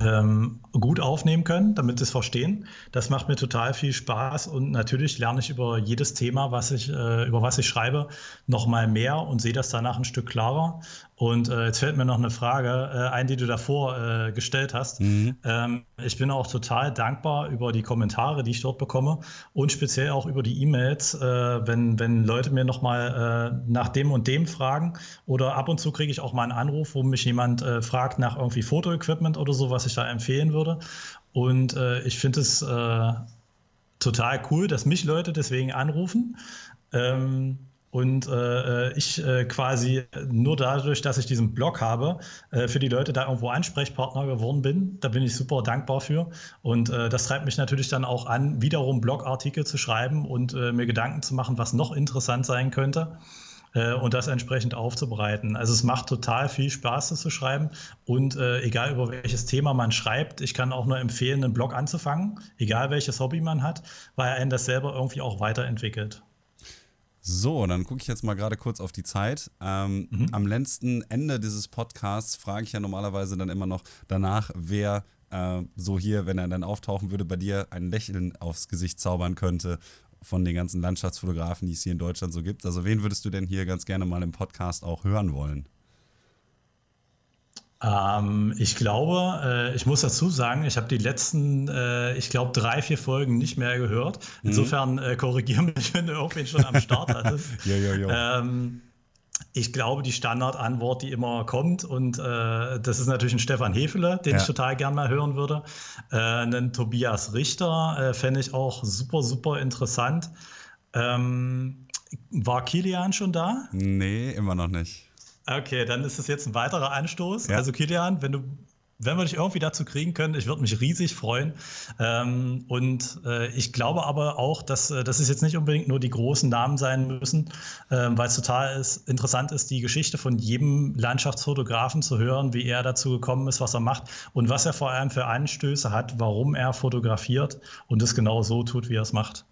ähm, gut aufnehmen können, damit sie es verstehen. Das macht mir total viel Spaß und natürlich lerne ich über jedes Thema, was ich, äh, über was ich schreibe, noch mal mehr und sehe das danach ein Stück klarer. Und äh, jetzt fällt mir noch eine Frage äh, ein, die du davor äh, gestellt hast. Mhm. Ähm, ich bin auch total dankbar über die Kommentare, die ich dort bekomme und speziell auch über die E-Mails, äh, wenn, wenn Leute mir nochmal äh, nach dem und dem fragen oder ab und zu kriege ich auch mal einen Anruf, wo mich jemand äh, fragt nach irgendwie Fotoequipment oder so, was ich da empfehlen würde. Und äh, ich finde es total cool, dass mich Leute deswegen anrufen. Ähm, und äh, ich äh, quasi nur dadurch, dass ich diesen Blog habe, äh, für die Leute da irgendwo Ansprechpartner geworden bin. Da bin ich super dankbar für. Und äh, das treibt mich natürlich dann auch an, wiederum Blogartikel zu schreiben und äh, mir Gedanken zu machen, was noch interessant sein könnte äh, und das entsprechend aufzubereiten. Also es macht total viel Spaß, das zu schreiben. Und äh, egal über welches Thema man schreibt, ich kann auch nur empfehlen, einen Blog anzufangen, egal welches Hobby man hat, weil einen das selber irgendwie auch weiterentwickelt. So, dann gucke ich jetzt mal gerade kurz auf die Zeit. Ähm, mhm. Am letzten Ende dieses Podcasts frage ich ja normalerweise dann immer noch danach, wer äh, so hier, wenn er dann auftauchen würde, bei dir ein Lächeln aufs Gesicht zaubern könnte von den ganzen Landschaftsfotografen, die es hier in Deutschland so gibt. Also wen würdest du denn hier ganz gerne mal im Podcast auch hören wollen? Ähm, ich glaube, äh, ich muss dazu sagen, ich habe die letzten, äh, ich glaube, drei, vier Folgen nicht mehr gehört. Mhm. Insofern äh, korrigiere mich, wenn du irgendwen schon am Start (laughs) hattest. jo, jo, jo. Ähm, ich glaube, die Standardantwort, die immer kommt, und äh, das ist natürlich ein Stefan Hefele, den ja. ich total gern mal hören würde. Äh, einen Tobias Richter äh, fände ich auch super, super interessant. Ähm, war Kilian schon da? Nee, immer noch nicht. Okay, dann ist es jetzt ein weiterer Anstoß. Ja. Also Kilian, wenn du wenn wir dich irgendwie dazu kriegen können, ich würde mich riesig freuen. Ähm, und äh, ich glaube aber auch, dass, äh, dass es jetzt nicht unbedingt nur die großen Namen sein müssen, äh, weil es total ist, interessant ist, die Geschichte von jedem Landschaftsfotografen zu hören, wie er dazu gekommen ist, was er macht und was er vor allem für Anstöße hat, warum er fotografiert und es genau so tut, wie er es macht.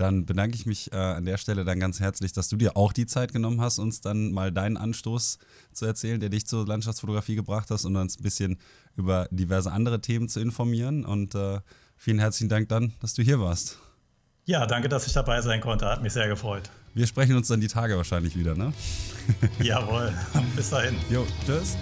Dann bedanke ich mich äh, an der Stelle dann ganz herzlich, dass du dir auch die Zeit genommen hast, uns dann mal deinen Anstoß zu erzählen, der dich zur Landschaftsfotografie gebracht hast und uns ein bisschen über diverse andere Themen zu informieren. Und äh, vielen herzlichen Dank dann, dass du hier warst. Ja, danke, dass ich dabei sein konnte. Hat mich sehr gefreut. Wir sprechen uns dann die Tage wahrscheinlich wieder, ne? Jawohl. (laughs) Bis dahin. Jo, tschüss.